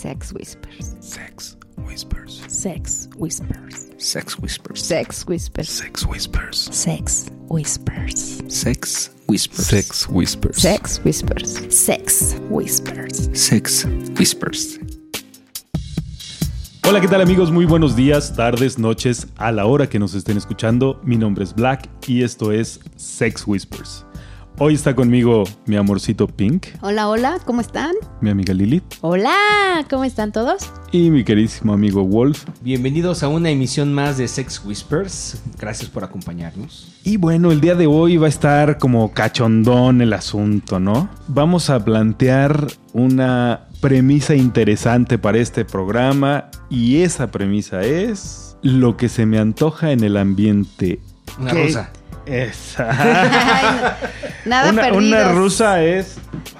Sex Whispers. Sex Whispers. Sex Whispers. Sex Whispers. Sex Whispers. Sex Whispers. Sex Whispers. Sex Whispers. Sex Whispers. Sex Whispers. Sex Whispers. Sex Whispers. Hola, ¿qué tal amigos? Muy buenos días, tardes, noches, a la hora que nos estén escuchando. Mi nombre es Black y esto es Sex Whispers. Hoy está conmigo mi amorcito Pink, Hola, hola, ¿cómo están? mi amiga Lilith Hola, ¿cómo están todos? y mi queridísimo amigo Wolf. Bienvenidos a una emisión más de Sex Whispers. Gracias por acompañarnos. Y bueno, el día de hoy va a estar como cachondón el asunto, ¿no? Vamos a plantear una premisa interesante para este programa y esa premisa es lo que se me antoja en el ambiente. Una ¿Qué? rusa. Esa. Nada una, perdidos. una rusa es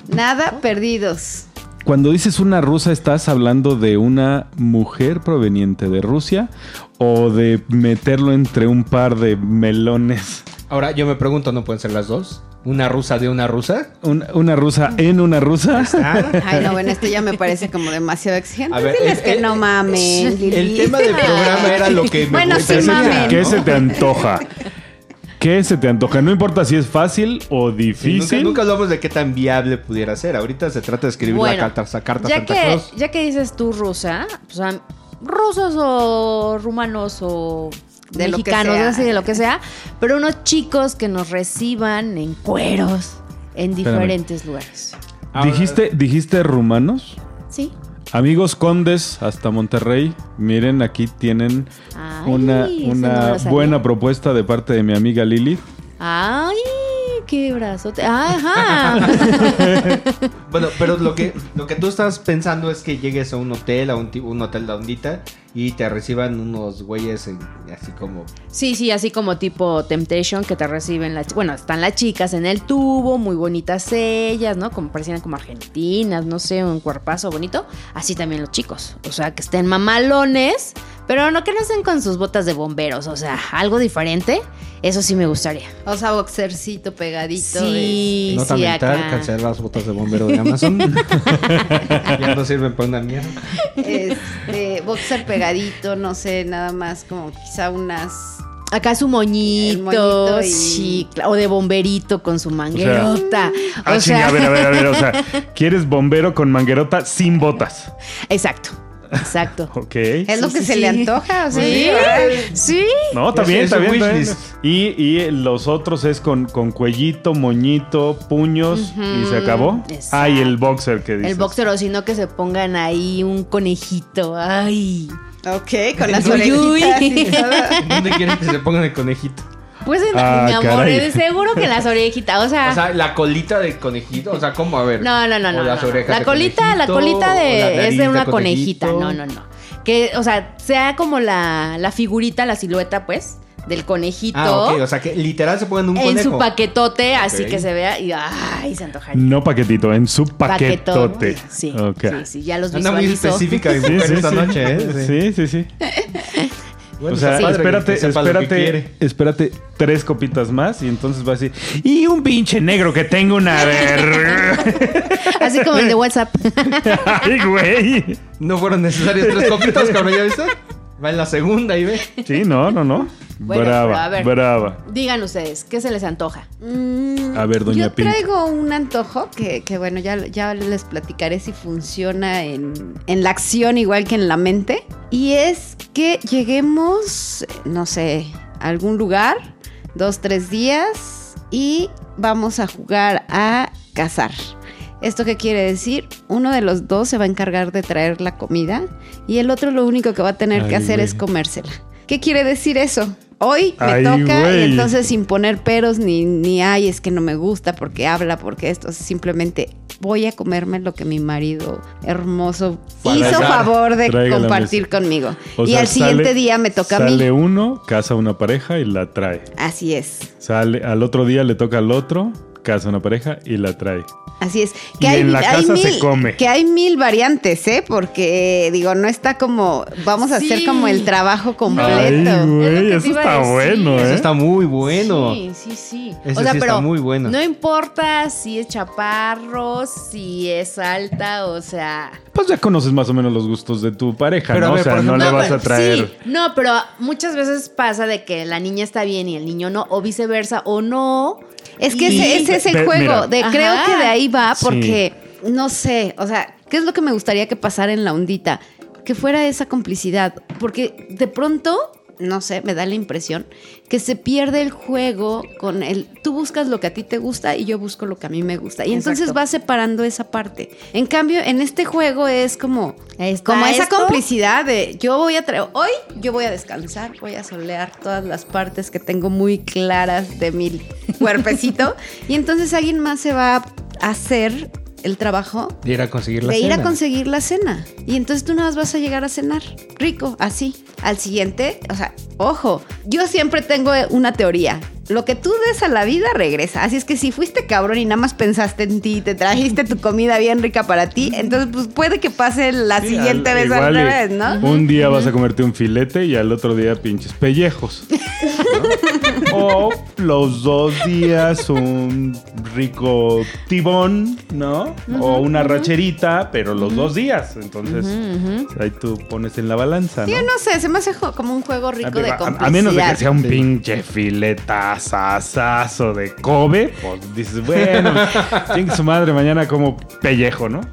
Nada perdidos. Cuando dices una rusa, ¿estás hablando de una mujer proveniente de Rusia o de meterlo entre un par de melones? Ahora yo me pregunto, ¿no pueden ser las dos? ¿Una rusa de una rusa? ¿Una, una rusa en una rusa? Ay, no, bueno, esto ya me parece como demasiado exigente. A ver, Diles el- que el- no mamen. El Lili. tema del programa era lo que me Bueno, sí, mamen. ¿Qué se te antoja? ¿Qué se te antoja? No importa si es fácil o Sí, nunca, difícil. nunca hablamos de qué tan viable pudiera ser. Ahorita se trata de escribir Bueno, la carta, esa carta ya Santa que, Claus. ya que dices tú rusa, o sea, rusos o rumanos o De lo que mexicanos, sea. así de lo que sea, pero unos chicos que nos reciban en cueros en diferentes lugares. ¿Dijiste, ¿Dijiste rumanos? ¿Sí? Amigos condes hasta Monterrey, miren, aquí tienen Ay, una, no una buena propuesta de parte de mi amiga Lilith. Ay, qué brazote. Ajá. Bueno, pero lo que, lo que tú estás pensando es que llegues a un hotel, a un, un hotel de ondita, y te reciban unos güeyes en- así como... Sí, sí, así como tipo Temptation que te reciben las... Bueno, están las chicas en el tubo, muy bonitas ellas, ¿no? Como parecían como argentinas, no sé, un cuerpazo bonito. Así también los chicos. O sea, que estén mamalones, pero no que no estén con sus botas de bomberos. O sea, algo diferente. Eso sí me gustaría. O sea, boxercito pegadito. Sí, Nota sí, mental, acá. cancelar las botas de bombero de Amazon. ya no sirven para una mierda. Este, boxer pegadito, no sé, nada más como quizá unas... Acá su moñito, moñito y- sí, o de bomberito con su manguerota. Ah, o sea, a ver, a ver, a ver. O sea, ¿quieres bombero con manguerota sin botas? exacto, exacto. Ok. Es lo Sí, que sí, se sí. le antoja, o sea, Sí, sí. No, está Es- bien, es está un bien. Y, y los otros es con, con cuellito, moñito, puños y se acabó. exacto. Ah, y el boxer que dices. El boxer o sino que se pongan ahí un conejito. Ay. Ok, con las orejitas. ¿Dónde quieren que se pongan el conejito? Pues en- Ah, mi amor, caray. de seguro que en las orejitas, o sea, O sea, la colita de conejito, o sea, ¿cómo? A ver. no, no, no, O no. las no. orejas La de colita, la colita la de es de una conejita, no, no, no. Que, o sea, sea como la, la figurita, la silueta, pues, del conejito. Ah, ok, o sea, que literal se pongan un en conejo. su paquetote, así que se vea y ay, se antojaría. No paquetito, en su paquetote. Sí, sí, sí, ya los Anda muy visualizo. específica Sí, sí, esta sí. noche, ¿eh? Sí, sí, sí. Bueno, o sea, espérate, que espérate, espérate tres copitas más y entonces va a decir, y un pinche negro que tengo una ver. Así como el de WhatsApp. Ay, güey. No fueron necesarias tres copitas, cabrón, ¿ya viste? Va en la segunda y ve. Sí, no, no, no. Bueno, pero a brava, ver. brava. Digan ustedes, ¿qué se les antoja? Mm, A ver, doña Yo Pink. traigo un antojo que, que, bueno, ya, ya les platicaré si funciona en, en la acción igual que en la mente. Y es que lleguemos, no sé, a algún lugar, dos, tres días, y vamos a jugar a cazar. ¿Esto qué quiere decir? Uno de los dos se va a encargar de traer la comida y el otro lo único que va a tener que hacer güey. es comérsela. ¿Qué quiere decir eso? Hoy me Ay, toca y entonces sin poner peros ni, ni ay, es que no me gusta porque habla, porque esto, simplemente voy a comerme lo que mi marido hermoso Para hizo favor de Traiga compartir conmigo. O y sea, al siguiente sale- día me toca a mí. Sale uno, casa una pareja y la trae. Así es. Sale, al otro día le toca al otro casa una pareja y la trae. Así es. Y en la casa se mil, come. Que hay mil variantes, ¿eh? Porque, digo, no está como. Vamos a hacer como el trabajo Ay, completo. güey, Es que eso está bueno, Eso ¿eh? está muy bueno. Sí, sí, sí. Ese o sea, sí está pero muy bueno. no importa si es chaparro, si es alta, o sea... Pues ya conoces más o menos los gustos de tu pareja, Pero ¿no? ver, o sea, no le vas a pero- traer. sí, no, pero muchas veces pasa de que la niña está bien y el niño no, o viceversa, o no. Es que Y- ese, ese es el Pe- juego. mira. De, Ajá. creo que de ahí va Sí. porque, no sé, o sea, ¿qué es lo que me gustaría que pasara en la ondita? Que fuera esa complicidad. Porque de pronto, no sé, me da la impresión que se pierde el juego con el... Tú buscas lo que a ti te gusta y yo busco lo que a mí me gusta. Y entonces va separando esa parte. En cambio, en este juego es como... Como esa esto. complicidad de yo voy a traer, hoy yo voy a descansar, voy a solear todas las partes que tengo muy claras de mi cuerpecito y entonces alguien más se va a hacer el trabajo De ir a conseguir la de ir a cena. conseguir la cena. Y entonces tú nada más vas a llegar a cenar rico, así. Al siguiente, o sea, ojo, yo siempre tengo una teoría. Lo que tú des a la vida regresa. Así es que si fuiste cabrón y nada más pensaste en ti, te trajiste tu comida bien rica para ti, entonces pues puede que pase la Sí, siguiente al- vez igual al y revés, ¿no? Un día vas a comerte un filete y al otro día pinches pellejos. ¿no? o los dos días un rico tibón, ¿no? o una racherita, pero los dos días. Entonces, ahí tú pones en la balanza, Sí, ¿no? no sé, se me hace como un juego rico de a, complicidad. a menos de que sea un pinche filetazazazo de Kobe, pues dices, bueno, chingue su madre, mañana como pellejo, ¿no?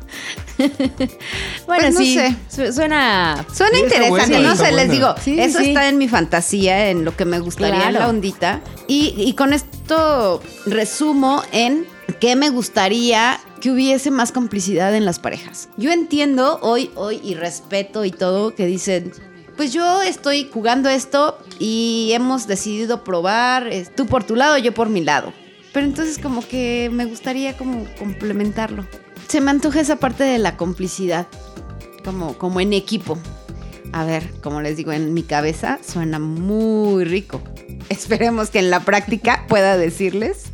Bueno, Pues no sí, sé. su- suena... Suena interesante, bueno, no sé, les digo, Sí, eso sí. está en mi fantasía, en lo que me gustaría en la ondita. Y, y con esto resumo en que me gustaría que hubiese más complicidad en las parejas. Yo entiendo hoy, hoy y respeto y todo que dicen, pues yo estoy jugando esto y hemos decidido probar, eh, tú por tu lado, yo por mi lado. Pero entonces como que me gustaría como complementarlo. Se me antoja esa parte de la complicidad como, como en equipo. A ver, como les digo, en mi cabeza suena muy rico. Esperemos que en la práctica pueda decirles.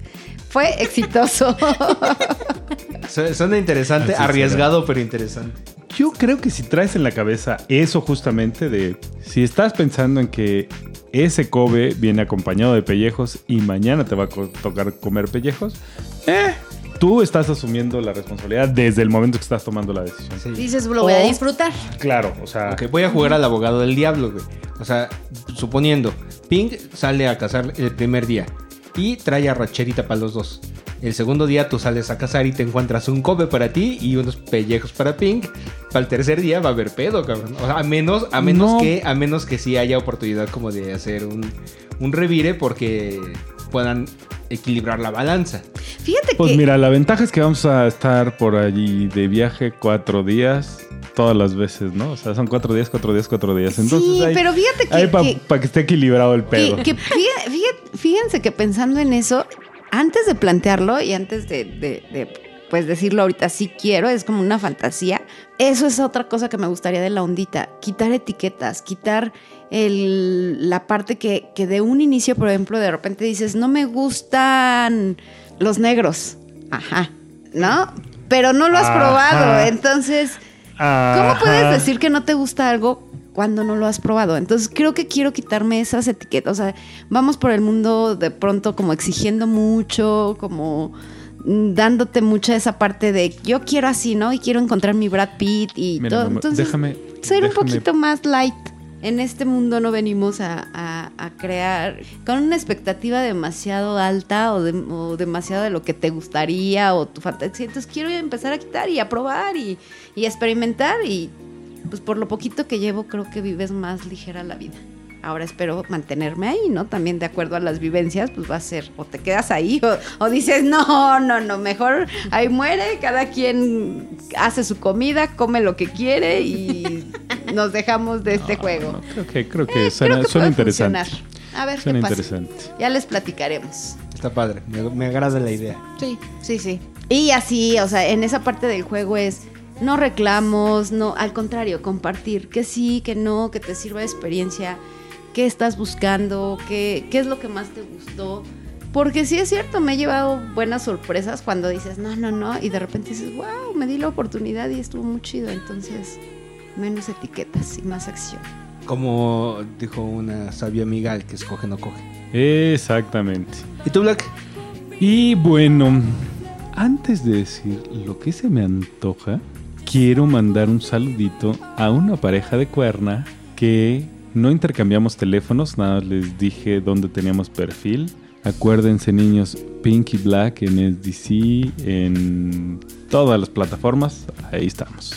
Fue exitoso. Su- Suena interesante, Así será. arriesgado, pero interesante. Yo creo que si traes en la cabeza eso justamente de si estás pensando en que ese Kobe viene acompañado de pellejos y mañana te va a co- tocar comer pellejos, eh, tú estás asumiendo la responsabilidad desde el momento que estás tomando la decisión. Sí. Dices, lo voy a disfrutar. Claro, o sea, voy a jugar al abogado del diablo, güey. O sea, suponiendo, Pink sale a cazar el primer día y trae a Racherita para los dos. El segundo día tú sales a cazar y te encuentras un Kobe para ti y unos pellejos para Pink. Para el tercer día va a haber pedo, cabrón. O sea, a menos, a menos No. que, a menos que sí haya oportunidad como de hacer un, un revire porque puedan equilibrar la balanza. Fíjate pues que mira, la ventaja es que vamos a estar por allí de viaje cuatro días, todas las veces, ¿no? O sea, son cuatro días, cuatro días, cuatro días. Entonces, sí, pero fíjate que, para que- que esté equilibrado el pedo. que- que fí- fí- fíjense que pensando en eso, antes de plantearlo y antes de, de- de, pues decirlo ahorita sí quiero, es como una fantasía. Eso es otra cosa que me gustaría de la ondita, quitar etiquetas, quitar el- la parte que, que de un inicio, por ejemplo, de repente dices, no me gustan los negros. Ajá, ¿no? Pero no lo has Ajá. probado, entonces... ¿Cómo puedes decir que no te gusta algo cuando no lo has probado? Entonces creo que quiero quitarme esas etiquetas. O sea, vamos por el mundo de pronto como exigiendo mucho, como dándote mucha esa parte de yo quiero así, ¿no? Y quiero encontrar mi Brad Pitt y Mira, todo. Entonces, déjame- ser un poquito más light. En este mundo no venimos a, a- a crear con una expectativa demasiado alta o, de- o demasiado de lo que te gustaría o tu fantasía. Entonces quiero empezar a quitar y a probar y, y experimentar y pues por lo poquito que llevo creo que vives más ligera la vida. Ahora espero mantenerme ahí, ¿no? También de acuerdo a las vivencias, pues va a ser, o te quedas ahí, o, o dices, no, no, no, mejor ahí muere, cada quien hace su comida, come lo que quiere y nos dejamos de este juego. No, creo que, creo que Eh, suena, creo que suena puede interesante. funcionar. A ver Suena qué pasa. interesante. Ya les platicaremos. Está padre, me, me agrada la idea. Sí, sí, sí. Y así, o sea, en esa parte del juego es no reclamos, no, al contrario, compartir, que sí, que no, que te sirva de experiencia, qué estás buscando, qué, qué es lo que más te gustó. Porque sí es cierto, me he llevado buenas sorpresas cuando dices, no, no, no, y de repente dices, wow, me di la oportunidad y estuvo muy chido. Entonces, menos etiquetas y más acción. Como dijo una sabia amiga, el que escoge no coge. Exactamente. ¿Y tú, Black? Y bueno, antes de decir lo que se me antoja, quiero mandar un saludito a una pareja de cuerna que no intercambiamos teléfonos, nada más les dije dónde teníamos perfil. Acuérdense niños, Pinky Black en SDC, en todas las plataformas, ahí estamos.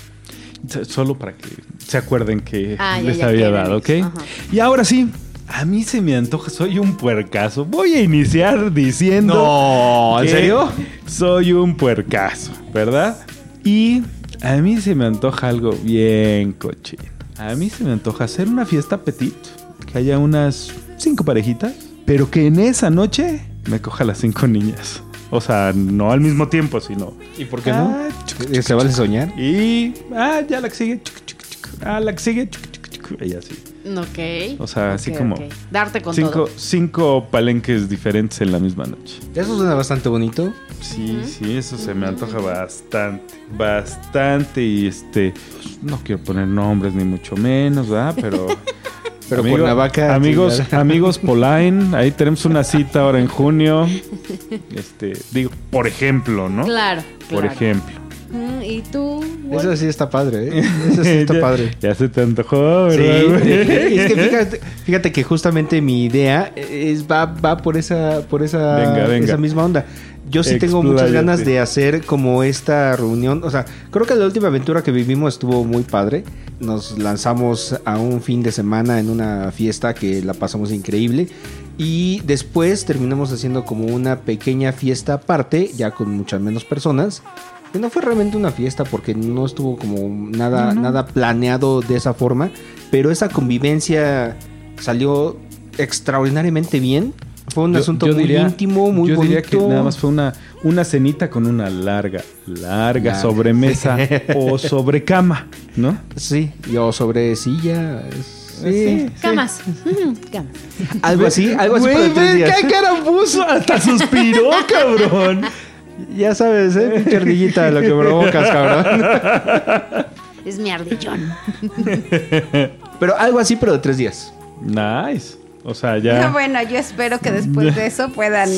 Solo para que se acuerden que Ah, les ya, había dado, ¿ok? Ajá. Y ahora sí, a mí se me antoja, soy un puercazo. Voy a iniciar diciendo... No, ¿en serio? Soy un puercazo, ¿verdad? Y a mí se me antoja algo bien cochino. A mí se me antoja hacer una fiesta petit, que haya unas cinco parejitas, pero que en esa noche me coja las cinco niñas. O sea, no al mismo tiempo, sino... ¿Y por qué no? Ah, ¿Se vale soñar? Y... Ah, ya la que sigue. Ah, la que sigue. Y así. Ok. O sea, así como... ok. Darte con Cinco, todo. cinco palenques diferentes en la misma noche. Eso suena bastante bonito. Sí, sí, eso se me antoja bastante, bastante y este, pues, no quiero poner nombres ni mucho menos, ¿verdad? Pero, Pero Cuernavaca, amigos, chingada. amigos Polain, ahí tenemos una cita ahora en junio, este, digo, por ejemplo, ¿no? Claro, Por claro. ejemplo. Mm, ¿Y tú? Eso sí está padre, ¿eh? Eso sí está ya, padre. Ya se te antojó, Sí, ¿verdad? güey? es que fíjate, fíjate que justamente mi idea es va, va por esa por esa, Venga, venga. esa misma onda. Yo sí tengo muchas ganas de hacer como esta reunión. O sea, creo que la última aventura que vivimos estuvo muy padre. Nos lanzamos a un fin de semana en una fiesta que la pasamos increíble. Y después terminamos haciendo como una pequeña fiesta aparte, ya con muchas menos personas. Que no fue realmente una fiesta porque no estuvo como nada, nada planeado de esa forma. Pero esa convivencia salió extraordinariamente bien. Fue un Yo- asunto yo muy diría- íntimo, muy yo bonito. diría que nada más fue una, una cenita con una larga, larga Larga. sobremesa o sobrecama, ¿no? Sí, yo sobre silla. Sí, Camas. Camas. Algo así, algo así Güey, los tres ve días. qué cara puso, hasta suspiró, cabrón. Ya sabes, ¿eh? Pinche ardillita, lo que provocas, cabrón. Es mi ardillón. Pero algo así, pero de tres días. Nice. O sea, ya. Bueno, yo espero que después de eso puedan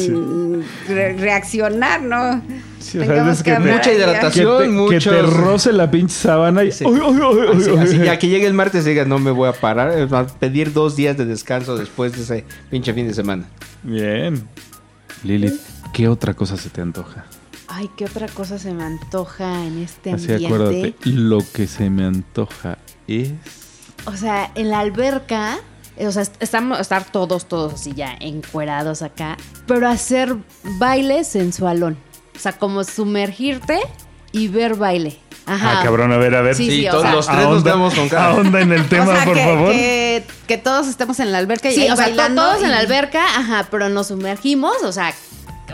re- reaccionar, ¿no? Sí, o sea, Tengamos es que que hablar mucha ahí. Que hidratación. te, que te roce la pinche sábana y. Sí. ¡Ay, ay, ay, ay, Así, ay! así, ya que llegue el martes y digas, no me voy a parar. Es más, pedir dos días de descanso después de ese pinche fin de semana. Bien. Lilith, ¿qué otra cosa se te antoja? Ay, ¿qué otra cosa se me antoja en este Así ambiente? acuérdate, lo que se me antoja es. O sea, en la alberca, eh, o sea, est- estamos, estar todos, todos así ya encuerados acá, pero hacer baile sensualón. O sea, como sumergirte y ver baile. Ajá. Ah, cabrón, a ver, a ver. Sí, sí, o todos sea, los tres nos ahonda- damos con cara. ahonda en el tema, o sea, por que, favor. Que, que todos estemos en la alberca y Sí, o sea, bailando todos en la alberca, ajá, pero nos sumergimos, o sea,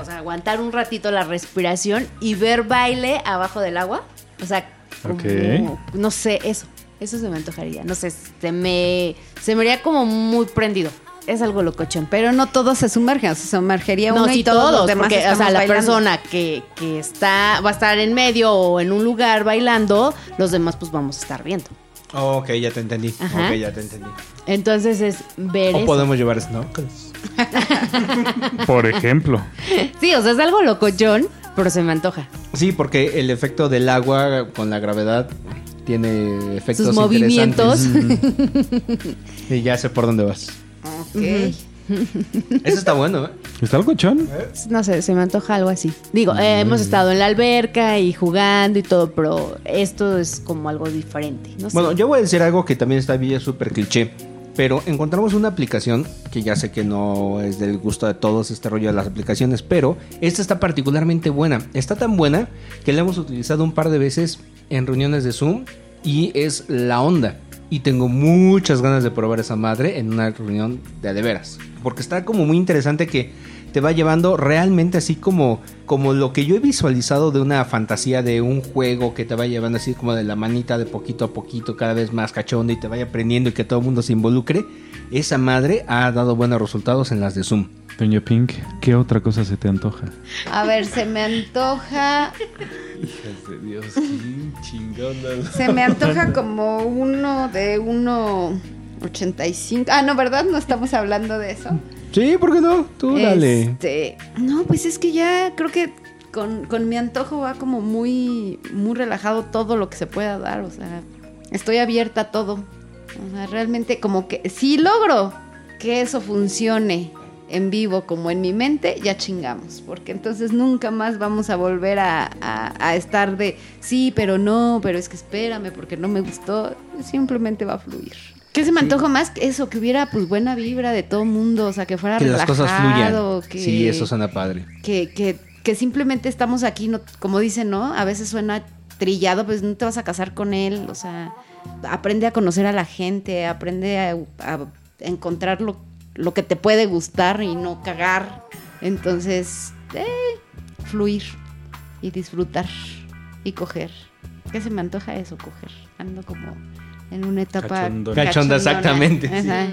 o sea, aguantar un ratito la respiración y ver baile abajo del agua. O sea, como- no sé, eso, eso se me antojaría. No sé, se me, se me haría como muy prendido. Es algo locochón. Pero no todos se sumergen, se sumergería uno No, y todos, todos, los demás porque, o sea, la bailando. persona que, que está, va a estar en medio o en un lugar bailando, los demás pues vamos a estar viendo. ok, ya te entendí. Ajá. Ok, ya te entendí. Entonces es ver O eso. podemos llevar snorkels. Por ejemplo. Sí, o sea, es algo locochón, pero se me antoja. Sí, porque el efecto del agua con la gravedad tiene efectos Sus movimientos. interesantes. Y ya sé por dónde vas. Ok. Eso está bueno, ¿eh? ¿Está algo chón? No sé, se me antoja algo así. Digo, eh, hemos estado en la alberca y jugando y todo, pero esto es como algo diferente. No sé. Bueno, yo voy a decir algo que también está bien súper cliché. Pero encontramos una aplicación que ya sé que no es del gusto de todos este rollo de las aplicaciones, pero esta está particularmente buena. Está tan buena que la hemos utilizado un par de veces en reuniones de Zoom y es la onda. Y tengo muchas ganas de probar esa madre en una reunión de de veras. Porque está como muy interesante que te va llevando realmente así como, como lo que yo he visualizado de una fantasía de un juego que te va llevando así como de la manita de poquito a poquito, cada vez más cachondo y te vaya aprendiendo y que todo el mundo se involucre. Esa madre ha dado buenos resultados en las de Zoom. Doña Pink, ¿qué otra cosa se te antoja? A ver, se me antoja. Dios, qué chingona. Se me antoja como uno de 1.85. Ah, no, ¿verdad? No estamos hablando de eso. Sí, ¿por qué no? Tú dale. Este, no, pues es que ya creo que con, con mi antojo va como muy, muy relajado todo lo que se pueda dar. O sea, estoy abierta a todo. O sea, realmente como que si logro que eso funcione en vivo como en mi mente, ya chingamos. Porque entonces nunca más vamos a volver a, a- a estar de sí, pero no, pero es que espérame porque no me gustó. Simplemente va a fluir. ¿Qué se me antoja más? Eso, que hubiera pues buena vibra de todo mundo, o sea, que fuera Que las cosas relajado, fluyan. que- Sí, eso suena padre. que, que, que simplemente estamos aquí, no, como dicen, ¿no? A veces suena trillado, pues no te vas a casar con él, o sea, aprende a conocer a la gente, aprende a, a encontrar lo, lo que te puede gustar y no cagar. Entonces, eh, fluir y disfrutar y coger. ¿Qué se me antoja eso, coger? Ando como en una etapa Cachondona. Cachonda, exactamente, Ajá.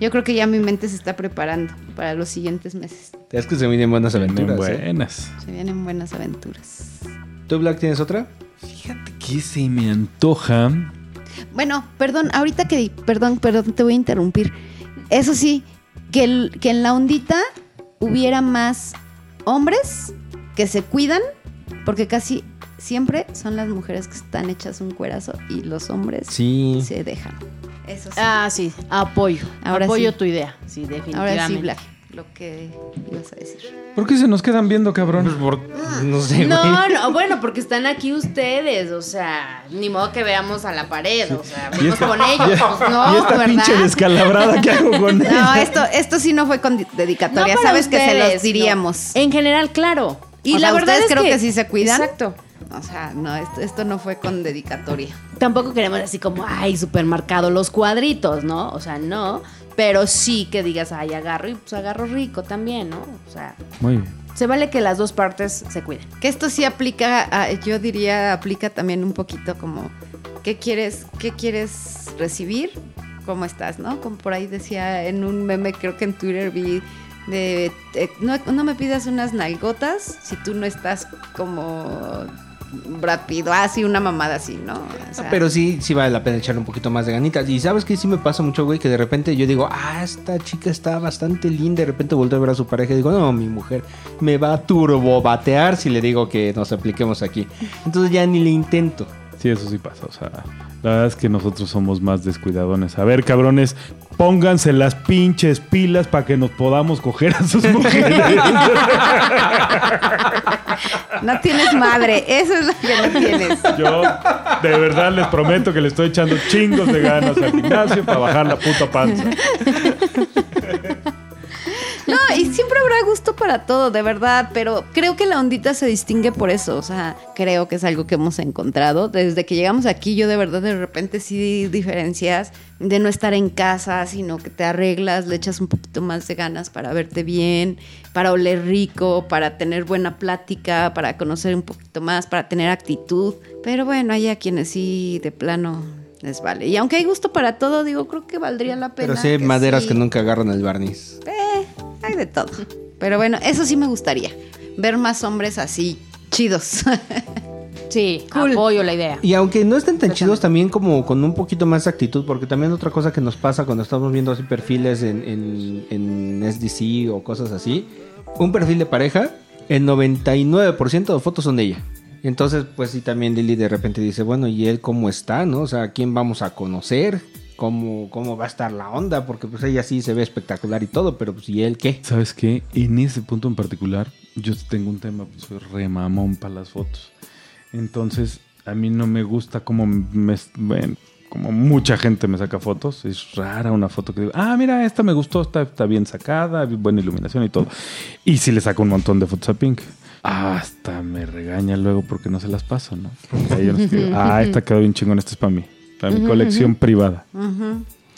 Yo creo que ya mi mente se está preparando para los siguientes meses. Es que se vienen buenas Vienen aventuras. ¿eh? buenas. Se vienen buenas aventuras. ¿Tú, Black, tienes otra? Fíjate que se me antoja. Bueno, perdón, ahorita que, perdón, perdón, te voy a interrumpir. Eso sí, que, el- que en la ondita hubiera más hombres que se cuidan, porque casi siempre son las mujeres que están hechas un cuerazo y los hombres Sí. se dejan. Eso sí. Ah, sí, apoyo. Ahora apoyo sí. tu idea. Sí, definitivamente. Ahora sí, Black, lo que ibas a decir. ¿Por qué se nos quedan viendo, cabrón? Pues por- no sé, güey. No, no, bueno, porque están aquí ustedes, o sea, ni modo que veamos a la pared, o sea, esta- con ellos, pues no, y esta ¿verdad? pinche descalabrada que hago con No, ella. esto, esto sí no fue con di- dedicatoria. No Sabes que se los diríamos. no. En general, claro. Y O la sea, verdad ¿ustedes es creo que, que sí se cuidan? Exacto. O sea, no, esto, esto no fue con dedicatoria. Tampoco queremos así como, ay, supermercado, los cuadritos, ¿no? O sea, no. Pero sí que digas, ay, agarro y pues agarro rico también, ¿no? O sea, Muy bien. se vale que las dos partes se cuiden. Que esto sí aplica, a- yo diría, aplica también un poquito como, ¿qué quieres, qué quieres recibir? ¿Cómo estás, no? Como por ahí decía en un meme, creo que en Twitter vi de, eh, no, no me pidas unas nalgotas si tú no estás como rápido, así una mamada así, ¿no? Pero sí, sí vale la pena echarle un poquito más de ganitas. Y sabes que sí me pasa mucho, güey, que de repente yo digo, ah, esta chica está bastante linda. De repente volteo a ver a su pareja y digo, no, mi mujer me va a turbobatear si le digo que nos apliquemos aquí. Entonces ya ni le intento. Sí, eso sí pasa. O sea, la verdad es que nosotros somos más descuidadones. A ver, cabrones, pónganse las pinches pilas para que nos podamos coger a sus mujeres. no tienes madre, eso es lo que no tienes. Yo, de verdad, les prometo que le estoy echando chingos de ganas al gimnasio para bajar la puta panza. No, y siempre habrá gusto para todo, de verdad, pero creo que la ondita se distingue por eso, o sea, creo que es algo que hemos encontrado. Desde que llegamos aquí, yo de verdad de repente sí diferencias de no estar en casa, sino que te arreglas, le echas un poquito más de ganas para verte bien, para oler rico, para tener buena plática, para conocer un poquito más, para tener actitud. Pero bueno, hay a quienes sí de plano les vale. Y aunque hay gusto para todo, digo, creo que valdría la pena. Pero sí hay maderas sí. que nunca agarran el barniz. Eh, hay de todo. Pero bueno, eso sí me gustaría. Ver más hombres así, chidos. Sí, Cool. apoyo la idea. Y aunque no estén tan chidos, también como con un poquito más de actitud, porque también otra cosa que nos pasa cuando estamos viendo así perfiles en, en, en SDC o cosas así, un perfil de pareja, el 99% de fotos son de ella. Entonces, pues sí, también Lili de repente dice, bueno, ¿y él cómo está? ¿No? O sea, ¿a quién vamos a conocer? ¿Cómo, ¿Cómo va a estar la onda? Porque pues ella sí se ve espectacular y todo, pero pues ¿y él qué? ¿Sabes qué? En ese punto en particular, yo tengo un tema, pues soy re mamón para las fotos. Entonces, a mí no me gusta como me, bueno, como mucha gente me saca fotos. Es rara una foto que digo, ah, mira, esta me gustó, está, está bien sacada, buena iluminación y todo. Y si le saco un montón de fotos a Pink. Hasta me regaña luego porque no se las paso, ¿no? Porque hay unos que digo, ah, esta quedó bien chingón, esta es para mí, para mi colección privada.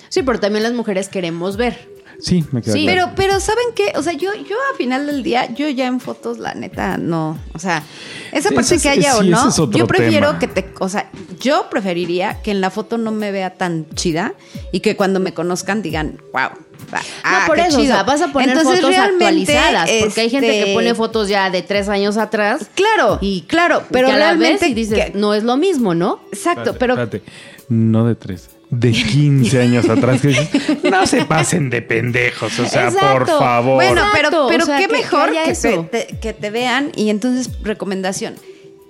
Sí, pero también las mujeres queremos ver. Sí, me queda Sí. claro. Pero, pero ¿saben qué? O sea, yo, yo a final del día, yo ya en fotos, la neta, no. O sea, esa parte ese que es- haya o sí, no, ese es otro yo prefiero tema. que te, o sea, yo preferiría que en la foto no me vea tan chida y que cuando me conozcan digan, wow. No, por eso, o sea, vas a poner fotos actualizadas. Porque hay gente que este, pone fotos ya de tres años atrás. Claro, Y claro, pero la realmente vez y dices, que- no es lo mismo, ¿no? exacto, Espérate, pero espérate. No de tres. De 15 años atrás. que dices, no se pasen de pendejos. O sea, Exacto. por favor. Bueno, pero, pero o sea, qué que- mejor que, eso. te, te- que te vean y entonces recomendación.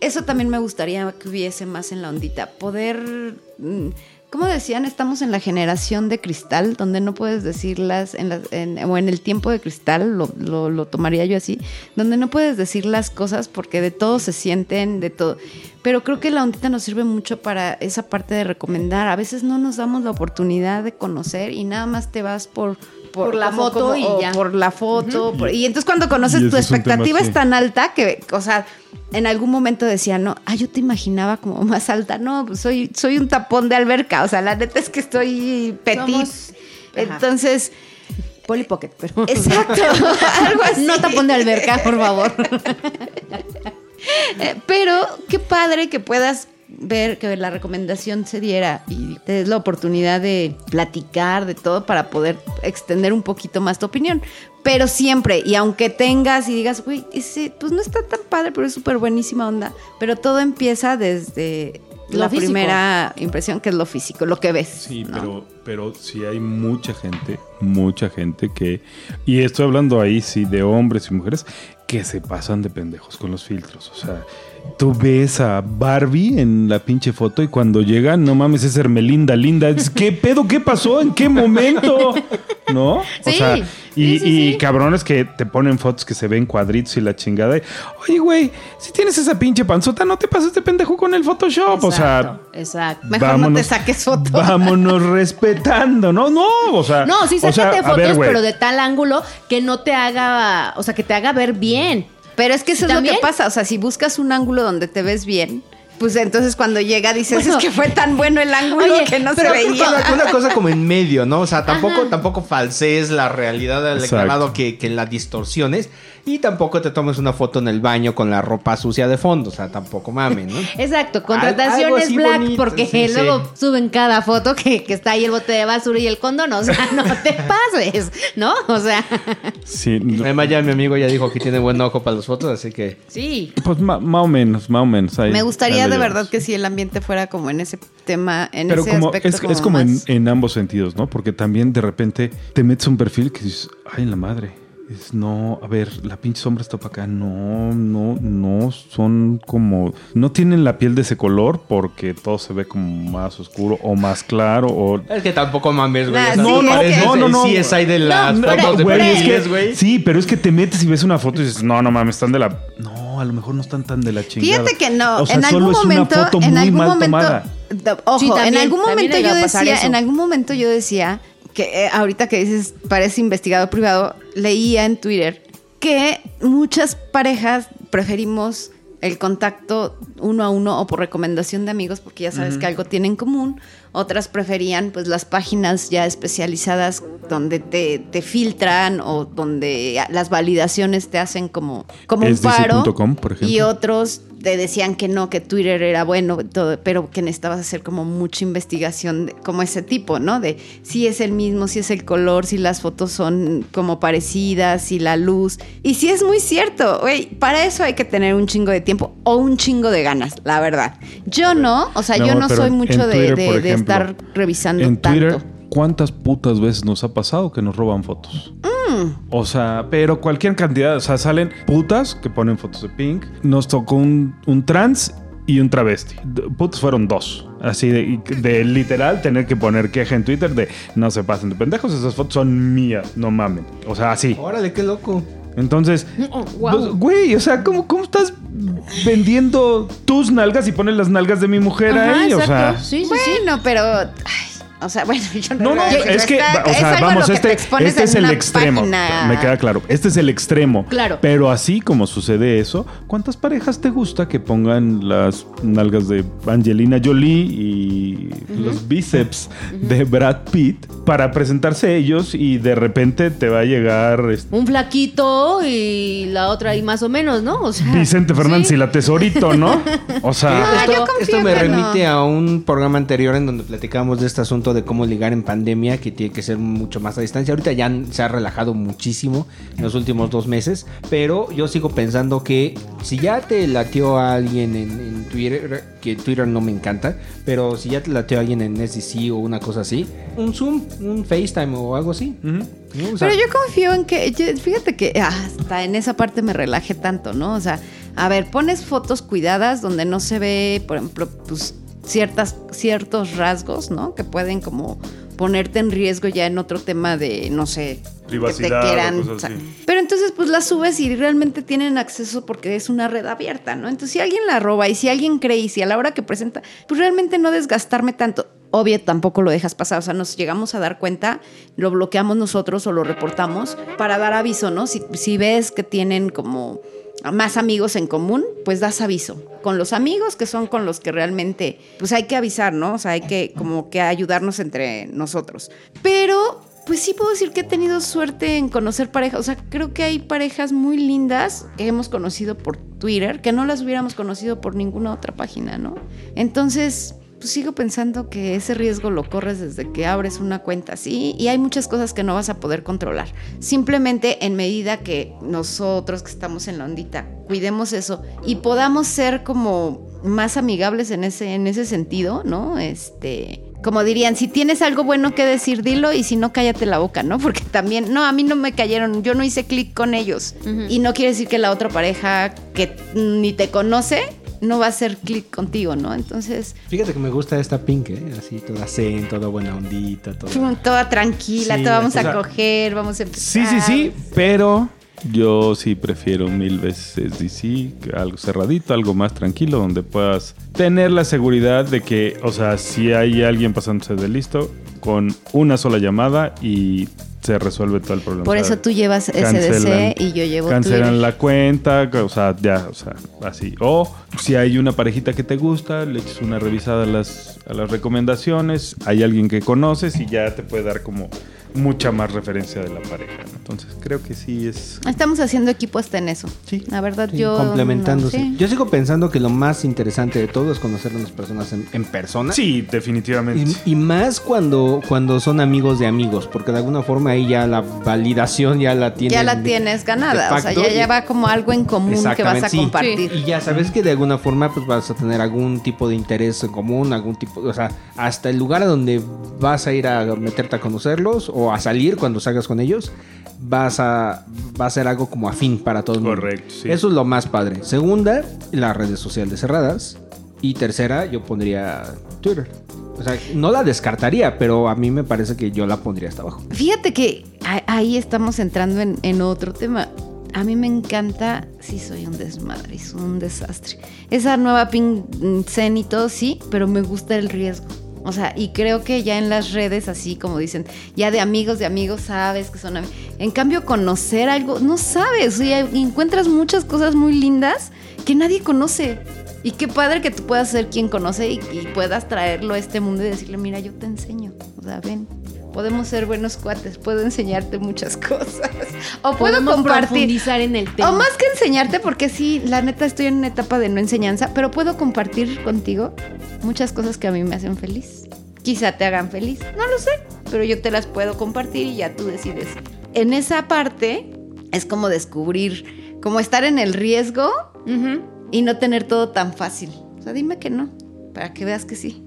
Eso también me gustaría que hubiese más en la ondita. Poder, mm, ¿cómo decían? Estamos en la generación de cristal, donde no puedes decirlas, en las- en- o en el tiempo de cristal, lo, lo- lo tomaría yo así, donde no puedes decir las cosas porque de todo se sienten, de todo. Pero creo que la ondita nos sirve mucho para esa parte de recomendar. A veces no nos damos la oportunidad de conocer y nada más te vas por... Por la como- foto y o ya. Por la foto. por- y entonces cuando conoces tu es expectativa es tan alta que, o sea, en algún momento decía, no, ah, yo te imaginaba como más alta. No, pues soy, soy un tapón de alberca. O sea, la neta es que estoy petit. Somos-. Entonces, Polly Pocket, pero. exacto, algo así. No tapón de alberca, por favor. Eh, Pero qué padre que puedas ver que la recomendación se diera y te des la oportunidad de platicar de todo para poder extender un poquito más tu opinión. Pero siempre, y aunque tengas y digas, güey, ese pues no está tan padre, pero es súper buenísima onda. Pero todo empieza desde Lo la físico. primera impresión, que es lo físico, lo que ves. Sí, ¿no? pero, pero sí hay mucha gente, mucha gente que, y estoy hablando ahí sí de hombres y mujeres, que se pasan de pendejos con los filtros. O sea, tú ves a Barbie en la pinche foto y cuando llega, no mames, es Hermelinda, linda. Es, ¿Qué pedo? ¿Qué pasó? ¿En qué momento? ¿No? O Sí, sea, y, sí, sí, y cabrones que te ponen fotos que se ven cuadritos y la chingada. y, Oye, güey, si tienes esa pinche panzota, no te pases de pendejo con el Photoshop. O sea, Exacto. Mejor no te saques foto. Vámonos respetando, ¿no? No, o sea. No, sí, o sea, sácate fotos, ver, pero de tal ángulo que no te haga, o sea, que te haga ver bien. Pero es que eso es ¿También? lo que pasa. O sea, si buscas un ángulo donde te ves bien, pues entonces cuando llega dices, Bueno. es que fue tan bueno el ángulo Oye, que no se veía. una, una cosa como en medio, ¿no? O sea, tampoco, tampoco falsees la realidad del grabado que, que la distorsiones. Y tampoco te tomes una foto en el baño con la ropa sucia de fondo. O sea, tampoco mames, ¿no? Exacto, contrataciones así black, bonito, porque sí, sí. luego suben cada foto que, que está ahí el bote de basura y el condón. O sea, no te pases, ¿no? O sea, Sí, no, Además, ya mi amigo ya dijo que tiene buen ojo para las fotos, así que. sí. pues más o menos, más o menos. ahí- Me gustaría de verdad que si el ambiente fuera como en ese tema, en Pero ese como aspecto. es, es como en, en ambos sentidos, ¿no? Porque también de repente te metes un perfil que dices, ay, la madre. Es, no, a ver, la pinche sombra está para acá. No, no, no son como. No tienen la piel de ese color porque todo se ve como más oscuro o más claro. O, Es que tampoco mames, güey. Nah, sí, no, es pareces que- no, no, el no. CSI de las No, fotos de güey, es que-. Sí, pero es que te metes y ves una foto y dices, no, no mames, están de la. No, a lo mejor no están tan de la chingada. Fíjate que no, O sea, en solo algún es momento, una foto en muy algún mal momento, tomada. ojo, Sí, también, en algún momento yo decía, eso. en algún momento yo decía que eh, ahorita que dices parece investigador privado, leía en Twitter que muchas parejas preferimos el contacto uno a uno o por recomendación de amigos porque ya sabes que algo tienen en común. Otras preferían pues las páginas ya especializadas donde te, te filtran o donde las validaciones te hacen como, como un paro. SDC.com, por ejemplo. Y otros te decían que no, que Twitter era bueno, todo, pero que necesitabas hacer como mucha investigación de- como ese tipo, ¿no? De si es el mismo, si es el color, si las fotos son como parecidas, si la luz. Y si es muy cierto, güey, para eso hay que tener un chingo de tiempo o un chingo de ganas, la verdad. Yo no, o sea, yo no soy mucho de, estar revisando En tanto. Twitter, ¿cuántas putas veces nos ha pasado que nos roban fotos? Mm. O sea, pero cualquier cantidad. O sea, salen putas que ponen fotos de Pink. Nos tocó un, un trans y un travesti. Putas fueron dos. Así de, literal tener que poner queja en Twitter de no se pasen de pendejos, esas fotos son mías, no mamen. O sea, así. Órale, qué loco. Entonces, wow. pues, güey, o sea, ¿cómo, ¿cómo estás vendiendo tus nalgas y pones las nalgas de mi mujer Ajá, ahí? O sea, sí, sí, sí. Bueno, pero ay, O sea, bueno, yo No, no, yo- es que, está- o sea, vamos, este, este es el extremo. página. Me queda claro. Este es el extremo. Claro. Pero así como sucede eso, ¿cuántas parejas te gusta que pongan las nalgas de Angelina Jolie y los bíceps de Brad Pitt para presentarse ellos y de repente te va a llegar este, Un flaquito y la otra ahí más o menos, ¿no? O sea, Vicente Fernández sí. y la tesorito, ¿no? O sea, Ah, esto, esto me no. remite a un programa anterior en donde platicábamos de este asunto de cómo ligar en pandemia, que tiene que ser mucho más a distancia. Ahorita ya se ha relajado muchísimo en los últimos dos meses, pero yo sigo pensando que si ya te latió a alguien en, en Twitter, que Twitter no me encanta, pero si ya te latió a alguien en SDC o una cosa así, un Zoom, un FaceTime o algo así. ¿no? O sea, Pero yo confío en que, yo- fíjate que hasta en esa parte me relaje tanto, ¿no? O sea, a ver, pones fotos cuidadas donde no se ve, por ejemplo, pues ciertas, ciertos rasgos, ¿no? Que pueden como ponerte en riesgo ya en otro tema de, no sé, Privacidad que te o quieran. cosas o sea, así. Pero entonces pues las subes y realmente tienen acceso porque es una red abierta, ¿no? Entonces si alguien la roba y si alguien cree y si a la hora que presenta, pues realmente no desgastarme tanto. Obvio, tampoco lo dejas pasar, o sea, nos llegamos a dar cuenta, lo bloqueamos nosotros o lo reportamos para dar aviso, ¿no? Si, si ves que tienen como más amigos en común, pues das aviso. Con los amigos que son con los que realmente, pues hay que avisar, ¿no? O sea, hay que como que ayudarnos entre nosotros. Pero pues sí puedo decir que he tenido suerte en conocer parejas. O sea, creo que hay parejas muy lindas que hemos conocido por Twitter, que no las hubiéramos conocido por ninguna otra página, ¿no? Entonces, pues sigo pensando que ese riesgo lo corres desde que abres una cuenta así y hay muchas cosas que no vas a poder controlar. Simplemente en medida que nosotros que estamos en la ondita cuidemos eso y podamos ser como más amigables en ese, en ese sentido, ¿no? Este, como dirían, si tienes algo bueno que decir, dilo y si no, cállate la boca, ¿no? Porque también, no, a mí no me cayeron, yo no hice clic con ellos. Y no quiere decir que la otra pareja que ni te conoce no va a hacer clic contigo, ¿no? Entonces, Fíjate que me gusta esta pink, ¿eh? Así toda zen, toda buena ondita, todo. toda tranquila, Sí, te vamos a coger, vamos a sí, empezar. sí, sí, pero yo sí prefiero mil veces DC, algo cerradito, algo más tranquilo, donde puedas tener la seguridad de que, o sea, si hay alguien pasándose de listo, con una sola llamada y se resuelve todo el problema. Por eso tú llevas SDC y yo llevo Cancelan Twitter. la cuenta, o sea, ya, o sea, así. O si hay una parejita que te gusta, le echas una revisada a las, a las recomendaciones, hay alguien que conoces y ya te puede dar como mucha más referencia de la pareja. ¿no? Entonces, creo que sí es... Estamos haciendo equipo hasta en eso. Sí. La verdad, Sí, yo. complementándose. no, sí. Yo sigo pensando que lo más interesante de todo es conocer a las personas en, en persona. Sí, definitivamente. Y, y más cuando, cuando son amigos de amigos, porque de alguna forma ahí ya la validación ya la tienes. ya la tienes ganada. O sea, ya, y- ya va como algo en común que vas a sí. compartir. Y ya sabes que de alguna forma pues vas a tener algún tipo de interés en común, algún tipo, o sea, hasta el lugar a donde vas a ir a meterte a conocerlos o a salir cuando salgas con ellos, vas a va a ser algo como afín para todo el mundo. Correcto, sí. Eso es lo más padre. Segunda, las redes sociales cerradas y tercera, yo pondría Twitter. O sea, no la descartaría, pero a mí me parece que yo la pondría hasta abajo. Fíjate que ahí estamos entrando en, en otro tema. A mí me encanta, sí soy un desmadre, soy un desastre. Esa nueva pin zen y todo, sí, pero me gusta el riesgo. O sea, y creo que ya en las redes, así como dicen, ya de amigos de amigos sabes que son amigos. En cambio, conocer algo, no sabes. Sea, encuentras muchas cosas muy lindas que nadie conoce. Y qué padre que tú puedas ser quien conoce y, y puedas traerlo a este mundo y decirle, mira, yo te enseño. O sea, ven, podemos ser buenos cuates, puedo enseñarte muchas cosas. O puedo Podemos compartir. profundizar en el tema. O más que enseñarte, porque sí, la neta estoy en una etapa de no enseñanza, pero puedo compartir contigo muchas cosas que a mí me hacen feliz. Quizá te hagan feliz, no lo sé, pero yo te las puedo compartir y ya tú decides. En esa parte es como descubrir, como estar en el riesgo Ujú. y no tener todo tan fácil. O sea, dime que no, para que veas que sí.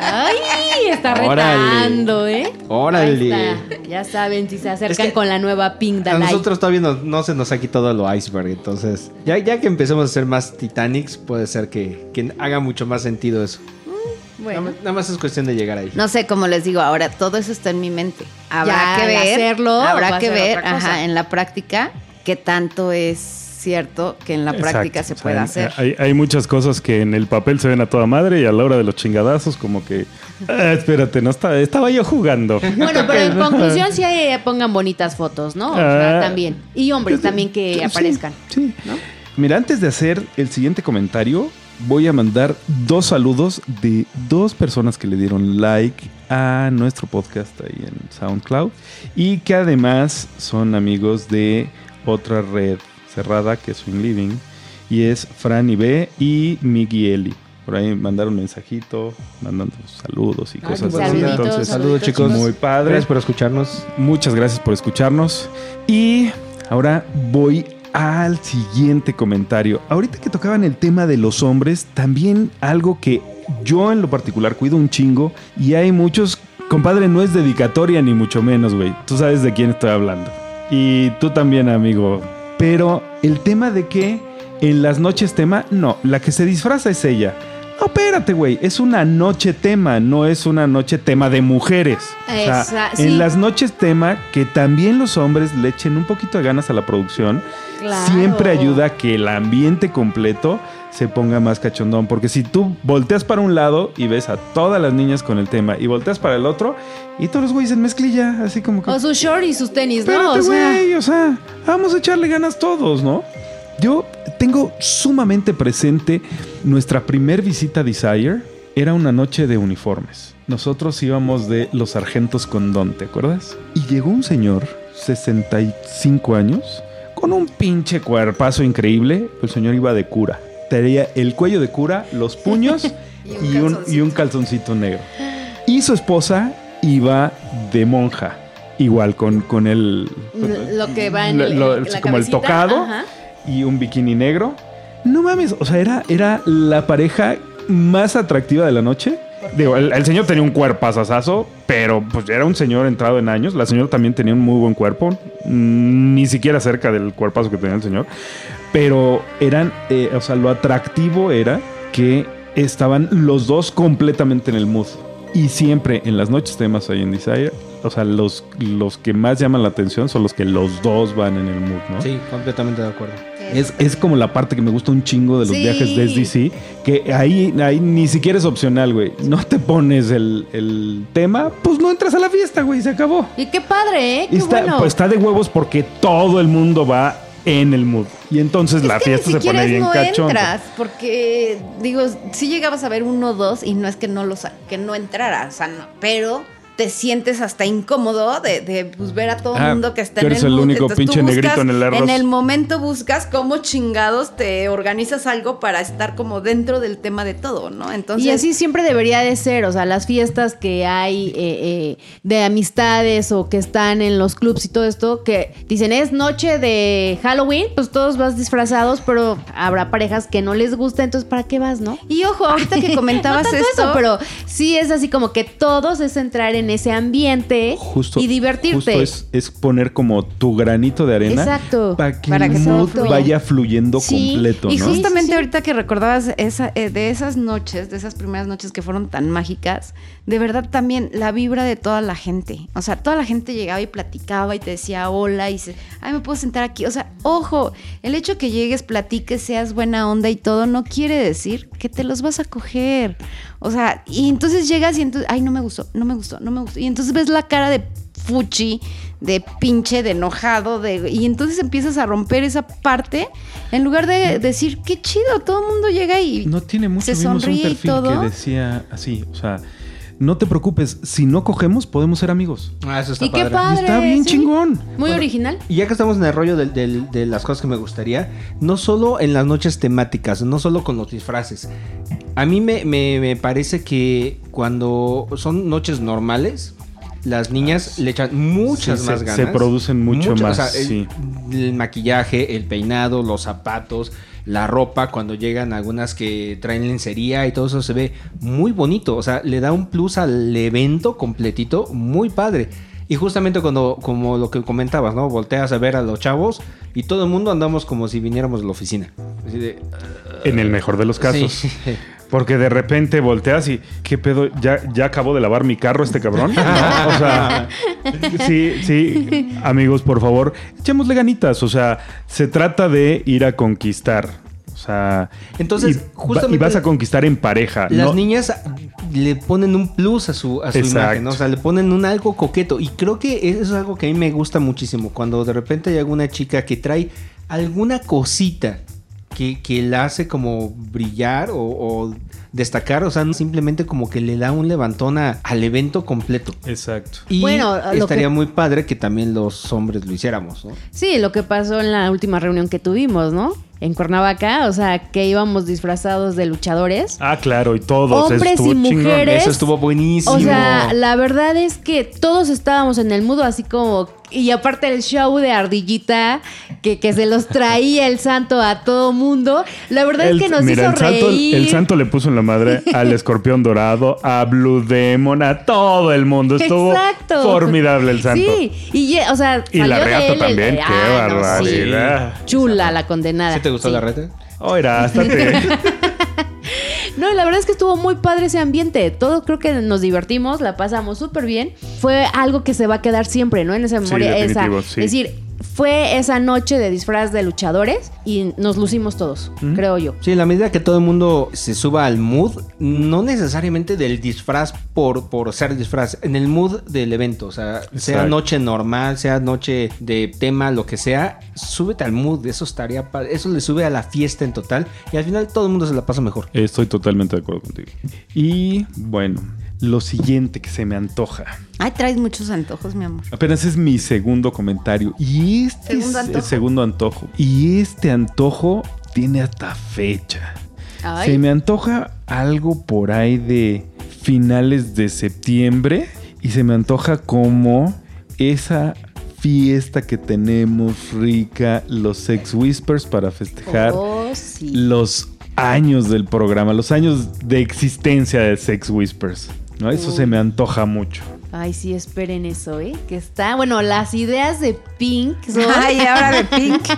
Ay, está Órale. retando, ¿eh? Órale. Ahí está. Ya saben si se acercan Es que con la nueva Pink A Dalai. nosotros todavía no, no se nos ha quitado lo iceberg, entonces ya, ya que empecemos a hacer más Titanics, puede ser que, que haga mucho más sentido eso. Nada, Bueno. más, nada más es cuestión de llegar ahí. No sé, como les digo, ahora todo eso está en mi mente. Habrá Ya, que al ver, hacerlo, va habrá a que ser ver, otra cosa. ajá, en la práctica qué tanto es cierto que en la práctica se O sea, en- hacer. Hay, hay muchas cosas que en el papel se ven a toda madre y a la hora de los chingadazos como que... "Ah, espérate, no está, estaba yo jugando. Bueno, pero en conclusión sí eh, pongan bonitas fotos, ¿no? O sea, Ah. también. Y hombres también que Sí, aparezcan. Sí. ¿no? Mira, antes de hacer el siguiente comentario, voy a mandar dos saludos de dos personas que le dieron like a nuestro podcast ahí en SoundCloud y que además son amigos de otra red cerrada que es Swing Living y es Fran y B y Miggy Eli. Por ahí mandaron un mensajito, mandando saludos y Ah, cosas qué así. Entonces, Saludos, chicos. muy padre. Gracias por escucharnos. Muchas gracias por escucharnos. Y ahora voy al siguiente comentario. Ahorita que tocaban el tema de los hombres, también algo que yo en lo particular cuido un chingo y hay muchos, compadre, no es dedicatoria ni mucho menos, güey. Tú sabes de quién estoy hablando. Y tú también, amigo. Pero el tema de que en las noches tema, no, la que se disfraza es ella. No, espérate, güey. Es una noche tema, no es una noche tema de mujeres. O sea, Esa- en las noches tema, que también los hombres le echen un poquito de ganas a la producción, Claro. siempre ayuda a que el ambiente completo se ponga más cachondón. Porque si tú volteas para un lado y ves a todas las niñas con el tema y volteas para el otro y todos los güeyes en mezclilla, así como que... O sus shorts y sus tenis, ¿no? Espérate, O sea, güey, o sea, vamos a echarle ganas todos, ¿no? Yo tengo sumamente presente nuestra primer visita a Desire. Era una noche de uniformes. Nosotros íbamos de los sargentos con Don, ¿te acuerdas? Y llegó un señor, 65 años, con un pinche cuerpazo increíble. El señor iba de cura. Tenía el cuello de cura, los puños y, un, y un calzoncito negro. Y su esposa iba de monja. Igual con, con el... lo que va en, el- lo- en la como el tocado ajá. Y un bikini negro. No mames, o sea, era, era la pareja más atractiva de la noche. Digo, el, señor tenía un cuerpazazazo, pero pues era un señor entrado en años. La señora también tenía un muy buen cuerpo, mm, ni siquiera cerca del cuerpazo que tenía el señor. Pero eran, eh, o sea, lo atractivo era que estaban los dos completamente en el mood. Y siempre en las noches temas ahí en Desire, o sea, los, los que más llaman la atención son los que los dos van en el mood, ¿no? Sí, completamente de acuerdo. Es, es como la parte que me gusta un chingo de los Sí. viajes de SDC, que ahí, ahí ni siquiera es opcional, güey. No te pones el, el tema, pues no entras a la fiesta, güey, se acabó. Y qué padre, ¿eh? Qué Y está, bueno. pues está de huevos porque todo el mundo va en el mood. Y entonces la Es fiesta ni se pone bien no cachonda. entras, porque digo, si llegabas a ver uno o dos y no es que no los que no entraras, o sea, no, pero te sientes hasta incómodo de, de, pues, ver a todo el Ah, mundo que está en eres el el mood. único Entonces, pinche negrito en el arroz. En el momento buscas cómo chingados te organizas algo para estar como dentro del tema de todo, ¿no? Entonces y así siempre debería de ser, o sea, las fiestas que hay eh, eh, de amistades o que están en los clubs y todo esto, que dicen es noche de Halloween, pues todos vas disfrazados, pero habrá parejas que no les gusta, entonces ¿para qué vas, no? Y ojo, ahorita que comentabas no tanto esto, eso, pero sí es así como que todos es entrar en ese ambiente Justo, y divertirte. Justo es, es poner como tu granito de arena Exacto. para que Para el que mood fluya. vaya fluyendo Sí, completo, Y ¿no? justamente Sí, sí. ahorita que recordabas esa, eh, de esas noches, de esas primeras noches que fueron tan mágicas, de verdad también la vibra de toda la gente. O sea, toda la gente llegaba y platicaba y te decía hola y se, ay, me puedo sentar aquí. O sea, ojo, el hecho que llegues, platiques, seas buena onda y todo, no quiere decir que te los vas a coger. O sea, y entonces llegas y entonces, ay, no me gustó, no me gustó, no me gustó. Y entonces ves la cara de fuchi, de pinche, de enojado, de, y entonces empiezas a romper esa parte en lugar de decir, qué chido, todo el mundo llega y No tiene mucho. se un sonríe y todo. que decía así, o sea, no te preocupes, si no cogemos podemos ser amigos. Ah, eso está Y qué padre. Está bien sí. chingón. Muy Bueno, original. Y ya que estamos en el rollo de, las cosas que me gustaría, no solo en las noches temáticas, no solo con los disfraces. A mí me, me- me parece que cuando son noches normales, las niñas le echan muchas Sí, más se- ganas. se producen mucho más, o sea, el, sí. el maquillaje, el peinado, los zapatos, la ropa, cuando llegan algunas que traen lencería y todo eso se ve muy bonito. O sea, le da un plus al evento completito, muy padre. Y justamente cuando, como lo que comentabas, ¿no? Volteas a ver a los chavos y todo el mundo andamos como si viniéramos de la oficina. Así de, En el mejor de los casos. Sí. Porque de repente volteas y, ¿qué pedo? ¿Ya, ya acabó de lavar mi carro este cabrón? No, o sea, sí, sí, amigos, por favor, echémosle ganitas. O sea, se trata de ir a conquistar. O sea, Entonces, y, justamente- y vas a conquistar en pareja. Las ¿no? niñas le ponen un plus a su, a su imagen, ¿no? o sea, le ponen un algo coqueto. Y creo que eso es algo que a mí me gusta muchísimo. Cuando de repente hay alguna chica que trae alguna cosita que, que la hace como brillar o, o destacar, o sea, no simplemente como que le da un levantón a- al evento completo. Exacto. Y Bueno, estaría que- muy padre que también los hombres lo hiciéramos, ¿no? Sí, lo que pasó en la última reunión que tuvimos, ¿no? En Cuernavaca, o sea, que íbamos disfrazados de luchadores. Ah, claro, y todos. Hombres estuvo y chingón. mujeres. Eso estuvo buenísimo. O sea, la verdad es que todos estábamos en el mudo, así como. Y aparte el show de Ardillita, que, que se los traía el santo a todo mundo. La verdad El- es que nos mira, hizo el santo, reír. el santo le puso en la madre al escorpión dorado, a Blue Demon, a todo el mundo. Estuvo Exacto. formidable el santo. Sí, y o sea, Y la reata también, el- qué ah, no, barbaridad. sí. Chula la condenada. ¿Sí te gustó Sí. la reta? Oira, hasta te. No, la verdad es que estuvo muy padre ese ambiente. Todos creo que nos divertimos, la pasamos súper bien. Fue algo que se va a quedar siempre, ¿no? En esa Sí, memoria. esa, sí. Es decir, fue esa noche de disfraz de luchadores y nos lucimos todos, creo yo. Sí, en la medida que todo el mundo se suba al mood, no necesariamente del disfraz por, por ser disfraz, en el mood del evento, o sea, sea noche normal, sea noche de tema, lo que sea, súbete al mood, eso estaría, eso le sube a la fiesta en total y al final todo el mundo se la pasa mejor. Estoy totalmente de acuerdo contigo. Y bueno, lo siguiente que se me antoja. Ay, traes muchos antojos, mi amor. Apenas es mi segundo comentario. Y este Segundo es el antojo. segundo antojo. Y este antojo tiene hasta fecha. Ay. Se me antoja algo por ahí de finales de septiembre. Y se me antoja como esa fiesta que tenemos rica, los Sex Whispers, para festejar Oh, sí. los años del programa, los años de existencia de Sex Whispers. ¿No? Eso Uy. se me antoja mucho. Ay, sí, esperen eso, ¿eh? Que está. Bueno, las ideas de Pink son. Ay, ahora de Pink.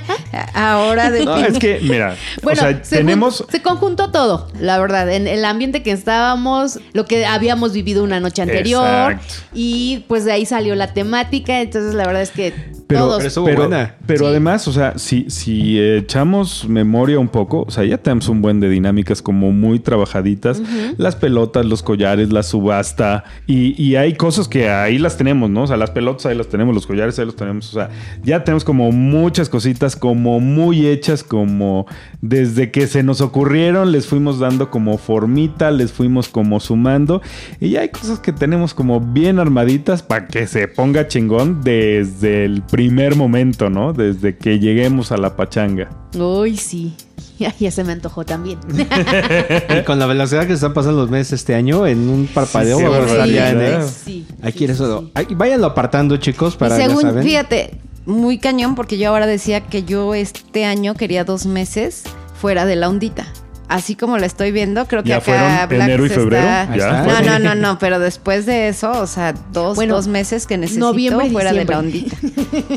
Ahora de No, Pink. es que, mira, Bueno, o sea, se, tenemos... se conjuntó todo, la verdad, en el ambiente que estábamos, lo que habíamos vivido una noche anterior Exacto. y pues de ahí salió la temática, entonces la verdad es que Pero, todos pero pero, buena. pero Sí. además, o sea, si, si echamos memoria un poco, o sea, ya tenemos un buen de dinámicas como muy trabajaditas. Las pelotas, los collares, la subasta. Y, y hay cosas que ahí las tenemos, ¿no? O sea, las pelotas ahí las tenemos, los collares ahí los tenemos. O sea, ya tenemos como muchas cositas como muy hechas, como desde que se nos ocurrieron, les fuimos dando como formita, les fuimos como sumando. Y ya hay cosas que tenemos como bien armaditas para que se ponga chingón desde el primer momento, ¿no? Desde que lleguemos a la pachanga. Uy, sí. Ya, ya se me antojó también. Y con la velocidad que se están pasando los meses este año, en un parpadeo Sí, vamos a estar sí, ya en el- sí. Eso. Váyanlo apartando, chicos, para y ya según, saben. fíjate, muy cañón porque yo ahora decía que yo este año quería dos meses fuera de la ondita. Así como la estoy viendo, creo que ¿Ya acá fueron Black enero y febrero? está- ¿Ya? No, no, no, no, pero después de eso, o sea, dos, Bueno, dos meses que necesito noviembre fuera de la diciembre. ondita.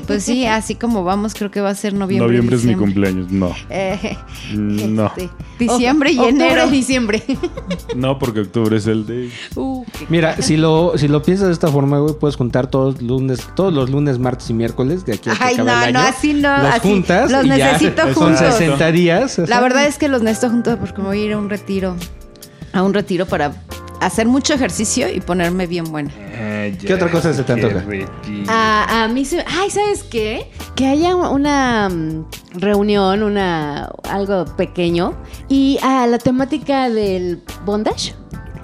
Pues sí, así como vamos, creo que va a ser noviembre. Noviembre es mi diciembre. cumpleaños. No. Eh, No. Este, Diciembre y octubre, enero. diciembre. No, porque octubre es el de. Uh, Mira, si lo, si lo piensas de esta forma, güey, puedes juntar todos los lunes, todos los lunes, martes y miércoles de aquí a que Ay, no, el no, año. así no, Los así. juntas Los y ya necesito son juntos. 60 días. La verdad es que los necesito juntos porque me voy a ir a un retiro. A un retiro para hacer mucho ejercicio y ponerme bien buena. ¿Qué otra cosa se te antoja? A, a mí se... Ay, ¿sabes qué? Que haya una mm, reunión, una algo pequeño y a la temática del bondage.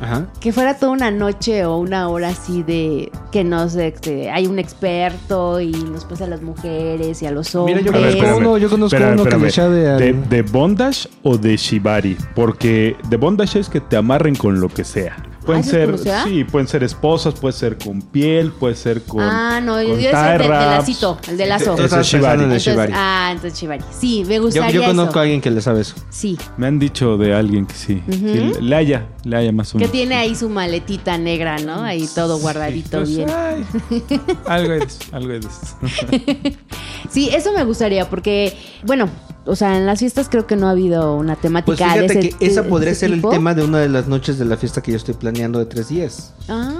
Ajá. Que fuera toda una noche o una hora así de que nos este, hay un experto y nos pasa a las mujeres y a los Mira, hombres. yo A ver, conozco espérame. uno, yo conozco Espérame, uno que espérame. le echa de... al- ¿De, de bondage o de shibari? Porque de bondage es que te amarren con lo que sea. Pueden ¿Ah, eso es ser, sí, pueden ser esposas, puede ser con piel, puede ser con. ah, no, yo con tie el de, de lacito, el de lazo. Estás es shibari. Entonces, shibari. ah, entonces Shibari. Sí, me Yo, gustaría yo conozco eso. a alguien que le sabe eso. Sí, Me han dicho de alguien que sí. sí le haya, le haya más o que menos. tiene ahí su maletita negra, ¿no? Ahí todo guardadito Pues, bien. ay, algo de eso, algo de eso. Sí, eso me gustaría porque, bueno, o sea, en las fiestas creo que no ha habido una temática Pues de fíjate ese que esa de podría ese ser tipo. el tema de una de las noches de la fiesta que yo estoy planeando de tres días. Ah,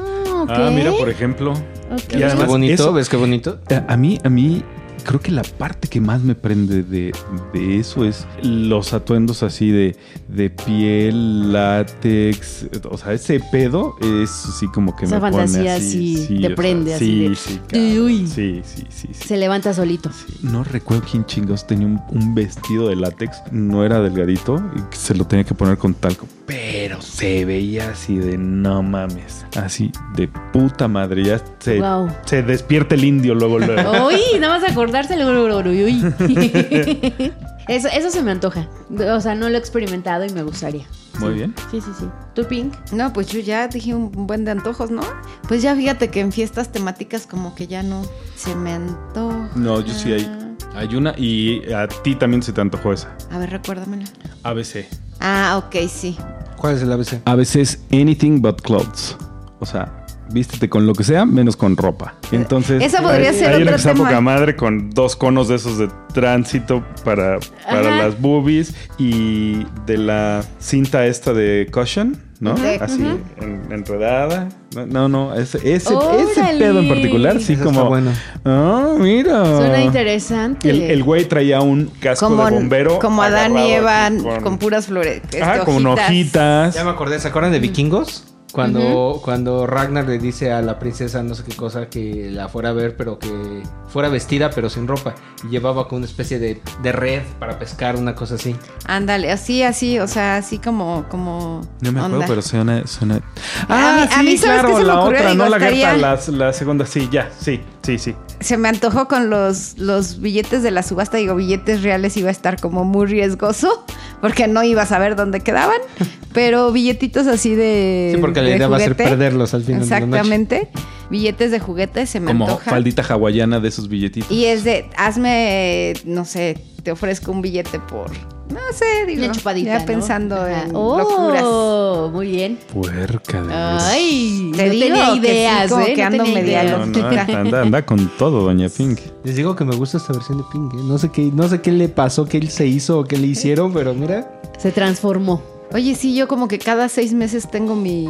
ok. Ah, mira, por ejemplo. Ok. Y ¿Ves además, qué bonito? eso- ¿Ves qué bonito? A, a mí, a mí, creo que la parte que más me prende de, de eso es los atuendos así de, de piel, látex. O sea, ese pedo es así como que Esa me fantasía pone así. sí, sí, te sea, prende así sí, de- sí, Uy, uy. sí, sí, sí. Se levanta solito. No recuerdo quién chingados tenía un, un vestido de látex. No era delgadito y se lo tenía que poner con talco. Pero se veía así de no mames. Así de puta madre. Ya se, Wow. se despierta el indio luego. luego. Uy, nada más acordarse. Uy, uy. Eso, eso se me antoja. O sea, no lo he experimentado y me gustaría. Muy bien. Sí, sí, sí. ¿Tú, Pink? No, pues yo ya dije un buen de antojos, ¿no? Pues ya fíjate que en fiestas temáticas como que ya no se me antoja. No, yo sí hay, hay una y a ti también se te antojó esa. A ver, recuérdamela. ABC. Ah, ok, sí. ¿Cuál es el ABC? ABC es anything but clothes. O sea, vístete con lo que sea, menos con ropa. Entonces, Esa podría hay- ser hay una otro tema. poca madre con dos conos de esos de tránsito para, para Ajá. las boobies y de la cinta esta de cushion, ¿no? Así, Ujú. en- enredada. No, no, no, ese, ese, ese pedo en particular, sí, Ese como... está bueno. Ah, mira. Suena interesante. El, el güey traía un casco Como, de bombero. como Adán y Eva aquí con, puras flores. Ajá, este, con hojitas. hojitas. Ya me acordé, ¿se acuerdan de Vikingos? Cuando, cuando Ragnar le dice a la princesa no sé qué cosa que la fuera a ver, pero que fuera vestida pero sin ropa. Y llevaba como una especie de, de red para pescar, una cosa así. Ándale, así, así, o sea, así como, como. No me acuerdo, onda. pero suena. suena... A mí- a mí, ¿sabes qué se me la ocurrió? otra, Digo, no la estaría- Gerta, la, la segunda, sí, ya, sí, sí, sí. Se me antojó con los, los billetes de la subasta, digo, billetes reales iba a estar como muy riesgoso, porque no ibas a ver dónde quedaban, pero billetitos así de. Sí, porque la de idea va a ser perderlos al final de la noche. Exactamente. Billetes de juguete se me Como antoja. faldita hawaiana de esos billetitos. Y es de, hazme, no sé, te ofrezco un billete por, no sé, digo, Una chupadita. ya ¿no? pensando Ajá. en oh, locuras. muy bien. Puerca de. Ay, Te no digo tenía que sí, ideas, como ¿eh? que No ando media ideas. No, no, anda, anda con todo, doña Pink. Les digo que me gusta esta versión de Ping. ¿eh? No sé qué, no sé qué le pasó, qué se hizo o qué le hicieron, pero mira. Se transformó. Oye, sí, yo como que cada seis meses tengo mi...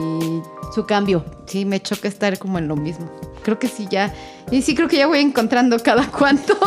Su cambio. Sí, me choca estar como en lo mismo. Creo que sí, ya... Y sí, creo que ya voy encontrando cada cuánto.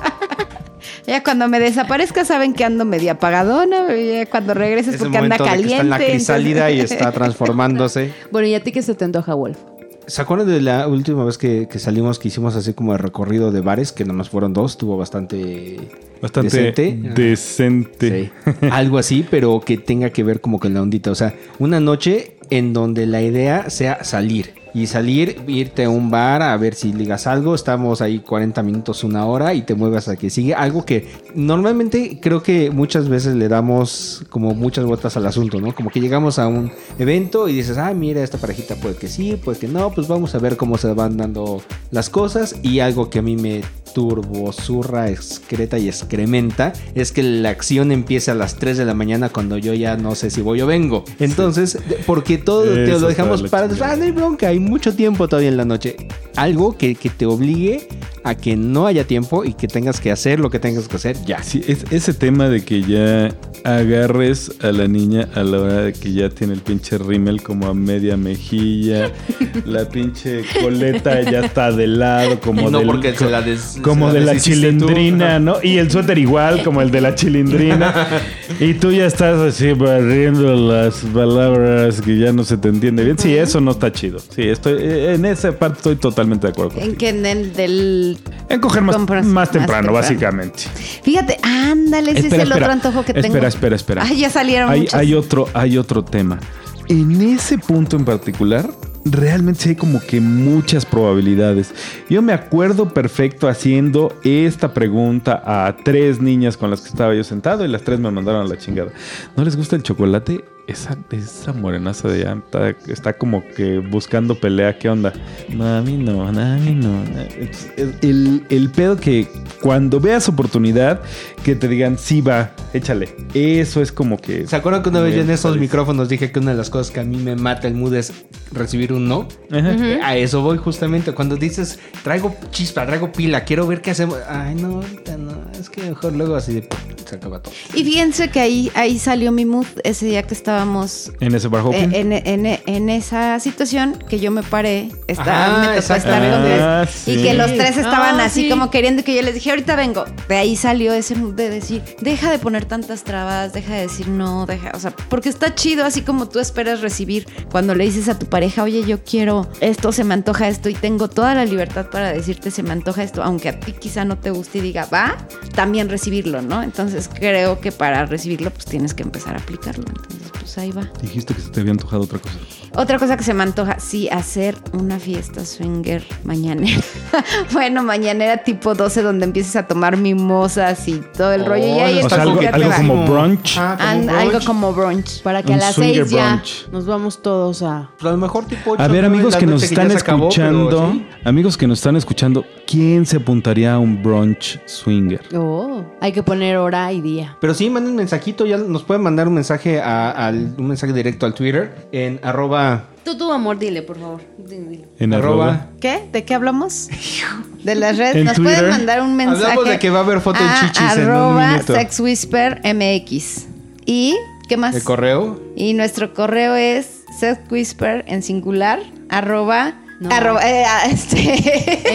ya cuando me desaparezca saben que ando media apagadona. Ya cuando regreses Es porque anda caliente. está en la crisálida y está transformándose. Bueno, ¿y a ti qué se te antoja, Wolf? ¿Se acuerdan de la última vez que, que salimos que hicimos así como el recorrido de bares? Que nomás fueron dos, estuvo bastante... Bastante Decente. decente. Sí. Algo así, pero que tenga que ver como con la ondita. O sea, una noche en donde la idea sea salir. Y salir, irte a un bar a ver si ligas algo. Estamos ahí 40 minutos, una hora y te muevas a que sigue. Algo que normalmente creo que muchas veces le damos como muchas vueltas al asunto, ¿no? Como que llegamos a un evento y dices, ah, mira, esta parejita puede que sí, puede que no. Pues vamos a ver cómo se van dando las cosas. Y algo que a mí me turbo, zurra, excreta y excrementa es que la acción empiece a las 3 de la mañana cuando yo ya no sé si voy o vengo. Entonces, porque todo te lo dejamos para ah, no hay bronca, hay mucho tiempo todavía en la noche. Algo que, que te obligue a que no haya tiempo y que tengas que hacer lo que tengas que hacer ya. Sí, es ese tema de que ya agarres a la niña a la hora de que ya tiene el pinche rímel como a media mejilla, la pinche coleta ya está de lado, como no del- porque se la des- como se la de la tú. chilindrina, ¿no? Y el suéter igual, como el de la chilindrina. y tú ya estás así barriendo las palabras que ya no se te entiende bien. Sí, eso no está chido. Sí, estoy en esa parte estoy totalmente de acuerdo En que en el del... En coger más, más más temprano, temprano. básicamente. Fíjate, ándale, ese Espera, es el espera. otro antojo que tengo. Espera, espera, espera. Ay, ya salieron hay, otro, hay otro tema. En ese punto en particular, realmente hay como que muchas probabilidades. Yo me acuerdo perfecto haciendo esta pregunta a tres niñas con las que estaba yo sentado y las tres me mandaron a la chingada. ¿No les gusta el chocolate? Esa, esa morenaza de allá está, está como que buscando pelea. ¿Qué onda? Mami, no, mami, no. Es- es- El, el pedo que cuando veas oportunidad, que te digan, sí va, échale. Eso es como que. ¿Se acuerdan que una vez yo en esos micrófonos dije que una de las cosas que a mí me mata el mood es recibir un no? Ajá. A eso voy justamente. Cuando dices, traigo chispa, traigo pila, quiero ver qué hacemos. Ay, no, ahorita no. Es que mejor luego así de, se acaba todo. Y fíjense que ahí, ahí salió mi mood ese día que estábamos En ese bar eh, hopping. en, en- en esa situación que yo me paré, está, Ajá, me tocó exacto. estar con Ah, tres sí. y que los tres estaban Ah, así sí. como queriendo que yo les dije, ahorita vengo. De ahí salió ese mood de decir, deja de poner tantas trabas, deja de decir no, deja, o sea, porque está chido así como tú esperas recibir cuando le dices a tu pareja, oye, yo quiero esto, se me antoja esto y tengo toda la libertad para decirte se me antoja esto, aunque a ti quizá no te guste y diga, va, también recibirlo, ¿no? Entonces creo que para recibirlo pues tienes que empezar a aplicarlo. Entonces pues ahí va. Dijiste que se te había antojado otra cosa. Otra cosa que se me antoja, sí, hacer una fiesta swinger mañanera. bueno, mañanera tipo 12 donde empieces a tomar mimosas y todo el rollo. Y ahí Órale, O sea, algo, como brunch. Ah, como An- brunch. algo como brunch. Para que Un a las swinger seis ya brunch. nos vamos todos a... Pues a lo mejor tipo ocho, A ver, amigos que nos están acabó, escuchando, sí. amigos que nos están escuchando, ¿quién se apuntaría a un brunch swinger? Oh, hay que poner hora y día. Pero sí, manden un mensajito, ya nos pueden mandar un mensaje a- al, un mensaje directo al Twitter en arroba, Tú, tú, amor, dile, por favor. Dile, dile. En arroba. arroba. ¿Qué? ¿De qué hablamos? De las redes. En Nos Twitter. pueden mandar un mensaje. Hablamos de que va a haber foto en a chichis en un arroba minuto. Sex Whisper MX. ¿Y qué más? el correo. Y nuestro correo es sexwhisper en singular arroba No. arroba eh, ah, este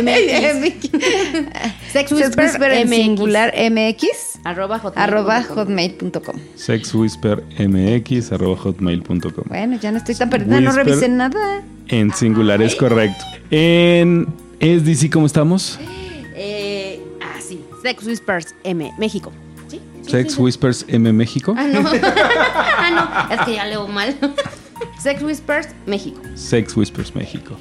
MX. Sex sexwhisper Whisper en MX. singular mx Arroba hotmail. arroba hotmail.com. Sexwhispermx arroba hotmail.com. Bueno, ya no estoy tan perdida, no Whisper. revisé nada. En singular es correcto. En SDC, ¿cómo estamos? Eh, ah, sí. Sex Whispers M, México. ¿Sí? Sí, Sex sí, sí. Whispers M México. Ah, no. ah, no. Es que ya leo mal. Sex Whispers México. Sex Whispers México.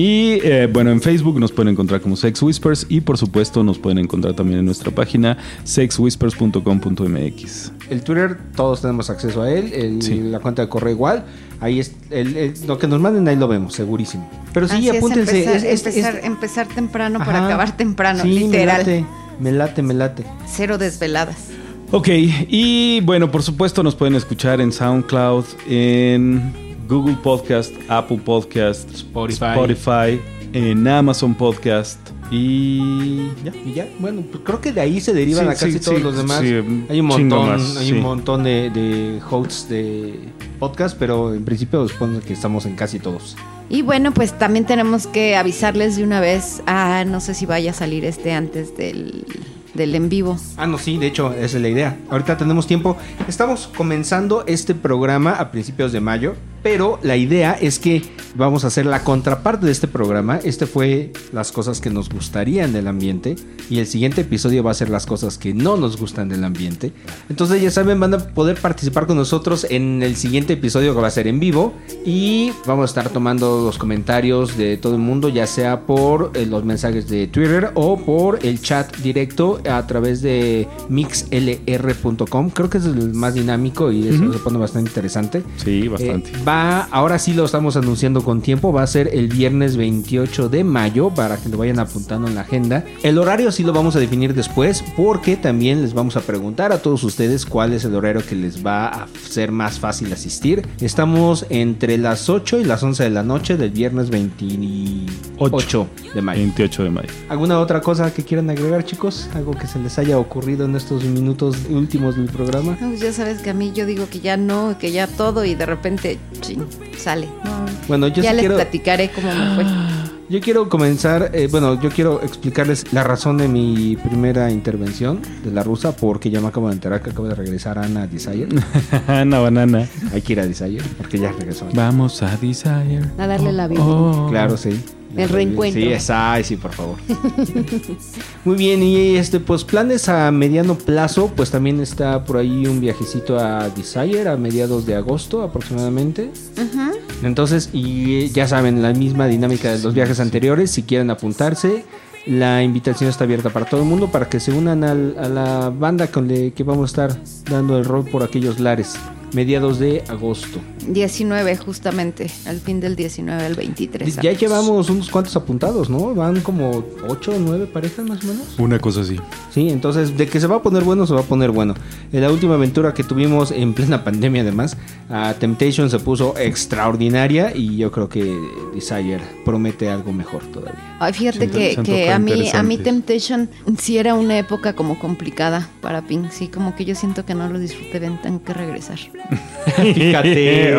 Y eh, bueno, en Facebook nos pueden encontrar como Sex Whispers y por supuesto nos pueden encontrar también en nuestra página sexwhispers.com.mx. El Twitter, todos tenemos acceso a él. el- Sí. La cuenta de correo igual. Ahí es el- el- lo que nos manden, ahí lo vemos, segurísimo. Pero sí, Así es, apúntense. empezar, es- es- empezar, es- empezar temprano para acabar temprano, Sí, literal. Me late, me late, me late. Cero desveladas. Ok, y bueno, por supuesto nos pueden escuchar en SoundCloud, en Google Podcast, Apple Podcast, Spotify. Spotify, en Amazon Podcast y ya. Y ya, bueno, pues creo que de ahí se derivan Sí, a casi sí, todos sí, los demás. sí, hay un montón, más, hay sí. un montón de, de hosts de podcast, pero en principio supongo que estamos en casi todos. Y bueno, pues también tenemos que avisarles de una vez. Ah, no sé si vaya a salir este antes del, del en vivo. Ah, no, sí, de hecho, esa es la idea. Ahorita tenemos tiempo. Estamos comenzando este programa a principios de mayo, pero la idea es que vamos a hacer la contraparte de este programa. Este fue las cosas que nos gustarían del ambiente y el siguiente episodio va a ser las cosas que no nos gustan del ambiente. Entonces, ya saben, van a poder participar con nosotros en el siguiente episodio que va a ser en vivo y vamos a estar tomando los comentarios de todo el mundo, ya sea por eh, los mensajes de Twitter o por el chat directo a través de mixlr.com. Creo que es el más dinámico y eso se pone bastante interesante. Sí, bastante. Eh, va, ahora sí lo estamos anunciando con tiempo. Va a ser el viernes 28 de mayo para que lo vayan apuntando en la agenda. El horario sí lo vamos a definir después porque también les vamos a preguntar a todos ustedes cuál es el horario que les va a ser más fácil asistir. Estamos entre las 8 y las 11 de la noche del viernes 28 de mayo. 28 de mayo. ¿Alguna otra cosa que quieran agregar, chicos? ¿Algo que se les haya ocurrido en estos minutos últimos del programa? No, pues ya sabes que a mí yo digo que ya no, que ya todo y de repente sale. No, Bueno, yo ya sí les quiero... platicaré cómo me fue. Yo quiero comenzar, eh, bueno, yo quiero explicarles la razón de mi primera intervención de la rusa, porque ya me acabo de enterar que acaba de regresar Ana a Desire. Ana banana. Hay que ir a Desire, porque ya regresó. Vamos a Desire. A darle la vida. Oh. Claro, sí. El reencuentro. Sí, esa, ay, sí, por favor. Muy bien, y este, pues planes a mediano plazo, pues también está por ahí un viajecito a Desire a mediados de agosto aproximadamente. Entonces, y ya saben, la misma dinámica de los viajes anteriores, si quieren apuntarse, la invitación está abierta para todo el mundo para que se unan al- a la banda con la que vamos a estar dando el rol por aquellos lares. Mediados de agosto. 19 justamente, al fin del 19 al 23. Ya años. llevamos unos cuantos apuntados, ¿no? Van como 8 o 9 parejas más o menos. Una cosa así. Sí, entonces de que se va a poner bueno, se va a poner bueno. En la última aventura que tuvimos en plena pandemia además, a Temptation se puso extraordinaria y yo creo que Desire promete algo mejor todavía. Ay, fíjate Sí, que, que a mí, a mí. Temptation sí era una época como complicada para Pink. Sí, como que yo siento que no lo disfruté bien, tengo que regresar. Fíjate.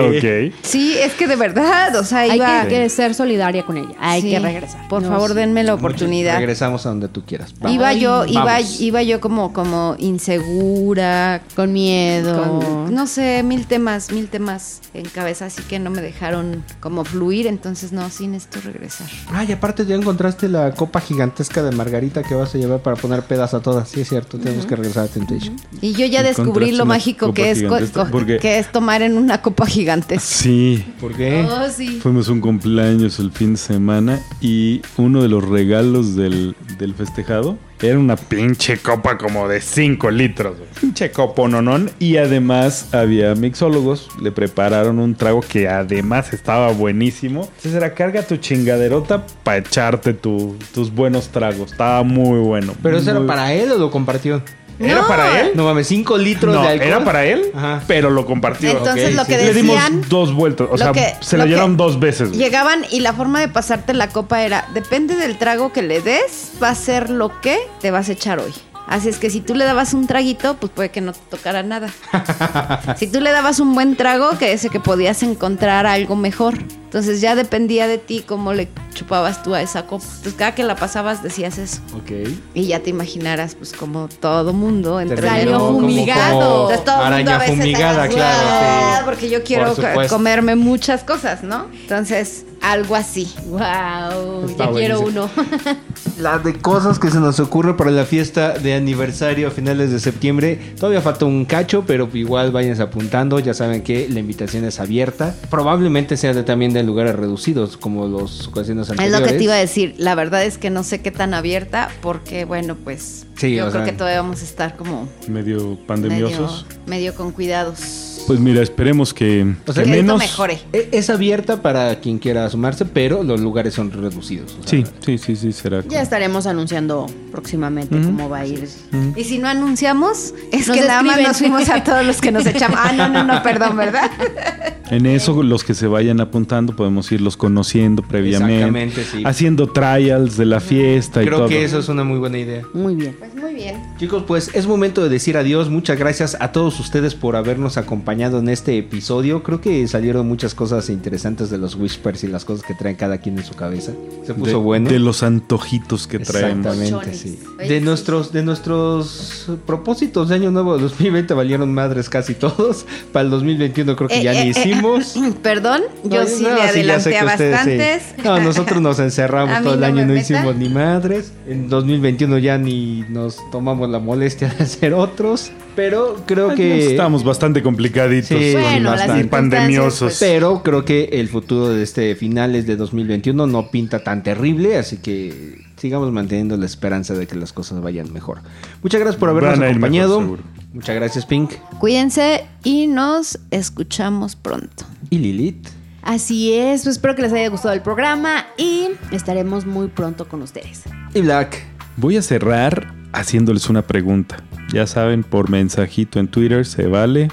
ok. Sí, es que de verdad, o sea, Hay iba... que, que ser solidaria con ella. Hay Sí, que regresar. Por No, favor, sí. denme la oportunidad. Regresamos a donde tú quieras. Iba yo, iba, Vamos. iba yo como, como insegura, Con miedo. con, no sé, mil temas, mil temas en cabeza, así que no me dejaron como fluir, entonces no, sí necesito regresar. Ah, y aparte ya encontraste la copa gigantesca de Margarita que vas a llevar para poner pedas a todas. Sí, es cierto, tenemos que regresar a Temptation. Y yo ya descubrí lo mágico que es, co- gigantesca, co- porque- que es tomar en una copa gigante. Sí. ¿Por qué? Oh, sí. Fuimos un cumpleaños el fin de semana y uno de los regalos del, del festejado era una pinche copa como de 5 litros. Pinche copa nonón. Y además había mixólogos. Le prepararon un trago que además estaba buenísimo. Entonces era carga tu chingaderota para echarte tu- tus buenos tragos. Estaba muy bueno. ¿Pero eso era para él o lo compartió? ¿Era No. para él? No mames, 5 litros No, de alcohol. era para él, Ajá. pero lo compartió. Entonces ok, lo que Le dimos decían... dos vueltas. O sea, que- se lo la que dieron dos veces. güey. Llegaban y la forma de pasarte la copa era, depende del trago que le des, va a ser lo que te vas a echar hoy. Así es que si tú le dabas un traguito, pues puede que no te tocara nada. si tú le dabas un buen trago, que ese que podías encontrar algo mejor. Entonces ya dependía de ti cómo le chupabas tú a esa copa. Entonces cada que la pasabas decías eso. Ok. Y ya te imaginarás, pues como todo mundo entre Salió fumigado. como Entonces, todo el mundo araña a veces fumigada, claro. "Ah", sí. Porque yo quiero comerme muchas cosas, ¿no? Entonces, algo así. Wow, Está ya quiero uno. La de cosas que se nos ocurre para la fiesta de aniversario a finales de septiembre. Todavía falta un cacho, pero igual váyanse apuntando. Ya saben que la invitación es abierta. Probablemente sea de, también de lugares reducidos, como los ocasiones Es anteriores. lo que te iba a decir. La verdad es que no sé qué tan abierta, porque, bueno, pues Sí, yo creo sea- que todavía vamos a estar como Medio medio, pandemiosos. medio con cuidados. Pues mira, esperemos que, O sea, que menos. mejore. E- Es abierta para quien quiera sumarse, pero los lugares son reducidos. o sea, Sí, sí, sí, sí, será. Ya estaremos anunciando próximamente cómo va a ir. Y si no anunciamos, es Nos que nada más nos fuimos a todos los que nos echamos. Ah, no, no, no, perdón, ¿verdad? En eso, los que se vayan apuntando, podemos irlos conociendo previamente. Exactamente, sí. Haciendo trials de la fiesta y Creo todo. que eso es una muy buena idea. Muy bien. Pues muy bien. Chicos, pues es momento de decir adiós. Muchas gracias a todos ustedes por habernos acompañado en este episodio. Creo que salieron muchas cosas interesantes de los Whispers y las cosas que traen cada quien en su cabeza. Se puso de, bueno. de los antojitos que traemos. Exactamente, sí. De sí. nuestros, de nuestros propósitos de año nuevo de 2020 valieron madres casi todos. Para el 2021 creo que Eh, ya eh, ni eh, hicimos. Perdón, yo No, sí no, le sí, ya sé adelanté que a ustedes, sí. bastantes. No, nosotros nos encerramos todo el no año, no meta. hicimos ni madres. En 2021 ya ni nos tomamos la molestia de hacer otros. Pero creo que. Estamos bastante complicaditos. Sí, Bueno, las bastante. y pandemiosos. pues, Pero creo que el futuro de este finales de 2021 no pinta tan terrible, así que sigamos manteniendo la esperanza de que las cosas vayan mejor. Muchas gracias por habernos acompañado. mejor. Muchas gracias, Pink Cuídense y nos escuchamos pronto. y Lilith. Así es, pues espero que les haya gustado el programa y estaremos muy pronto con ustedes. Y Black. Voy a cerrar haciéndoles una pregunta. Ya saben, por mensajito en Twitter se vale.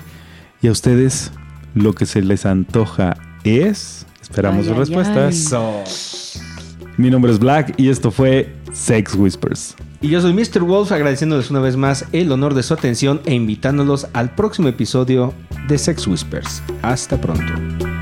Y a ustedes, lo que se les antoja es. Esperamos Ay, sus ay, respuestas. Mi nombre es Black y esto fue Sex Whispers. Y yo soy Mr. Wolf agradeciéndoles una vez más el honor de su atención e invitándolos al próximo episodio de Sex Whispers. Hasta pronto.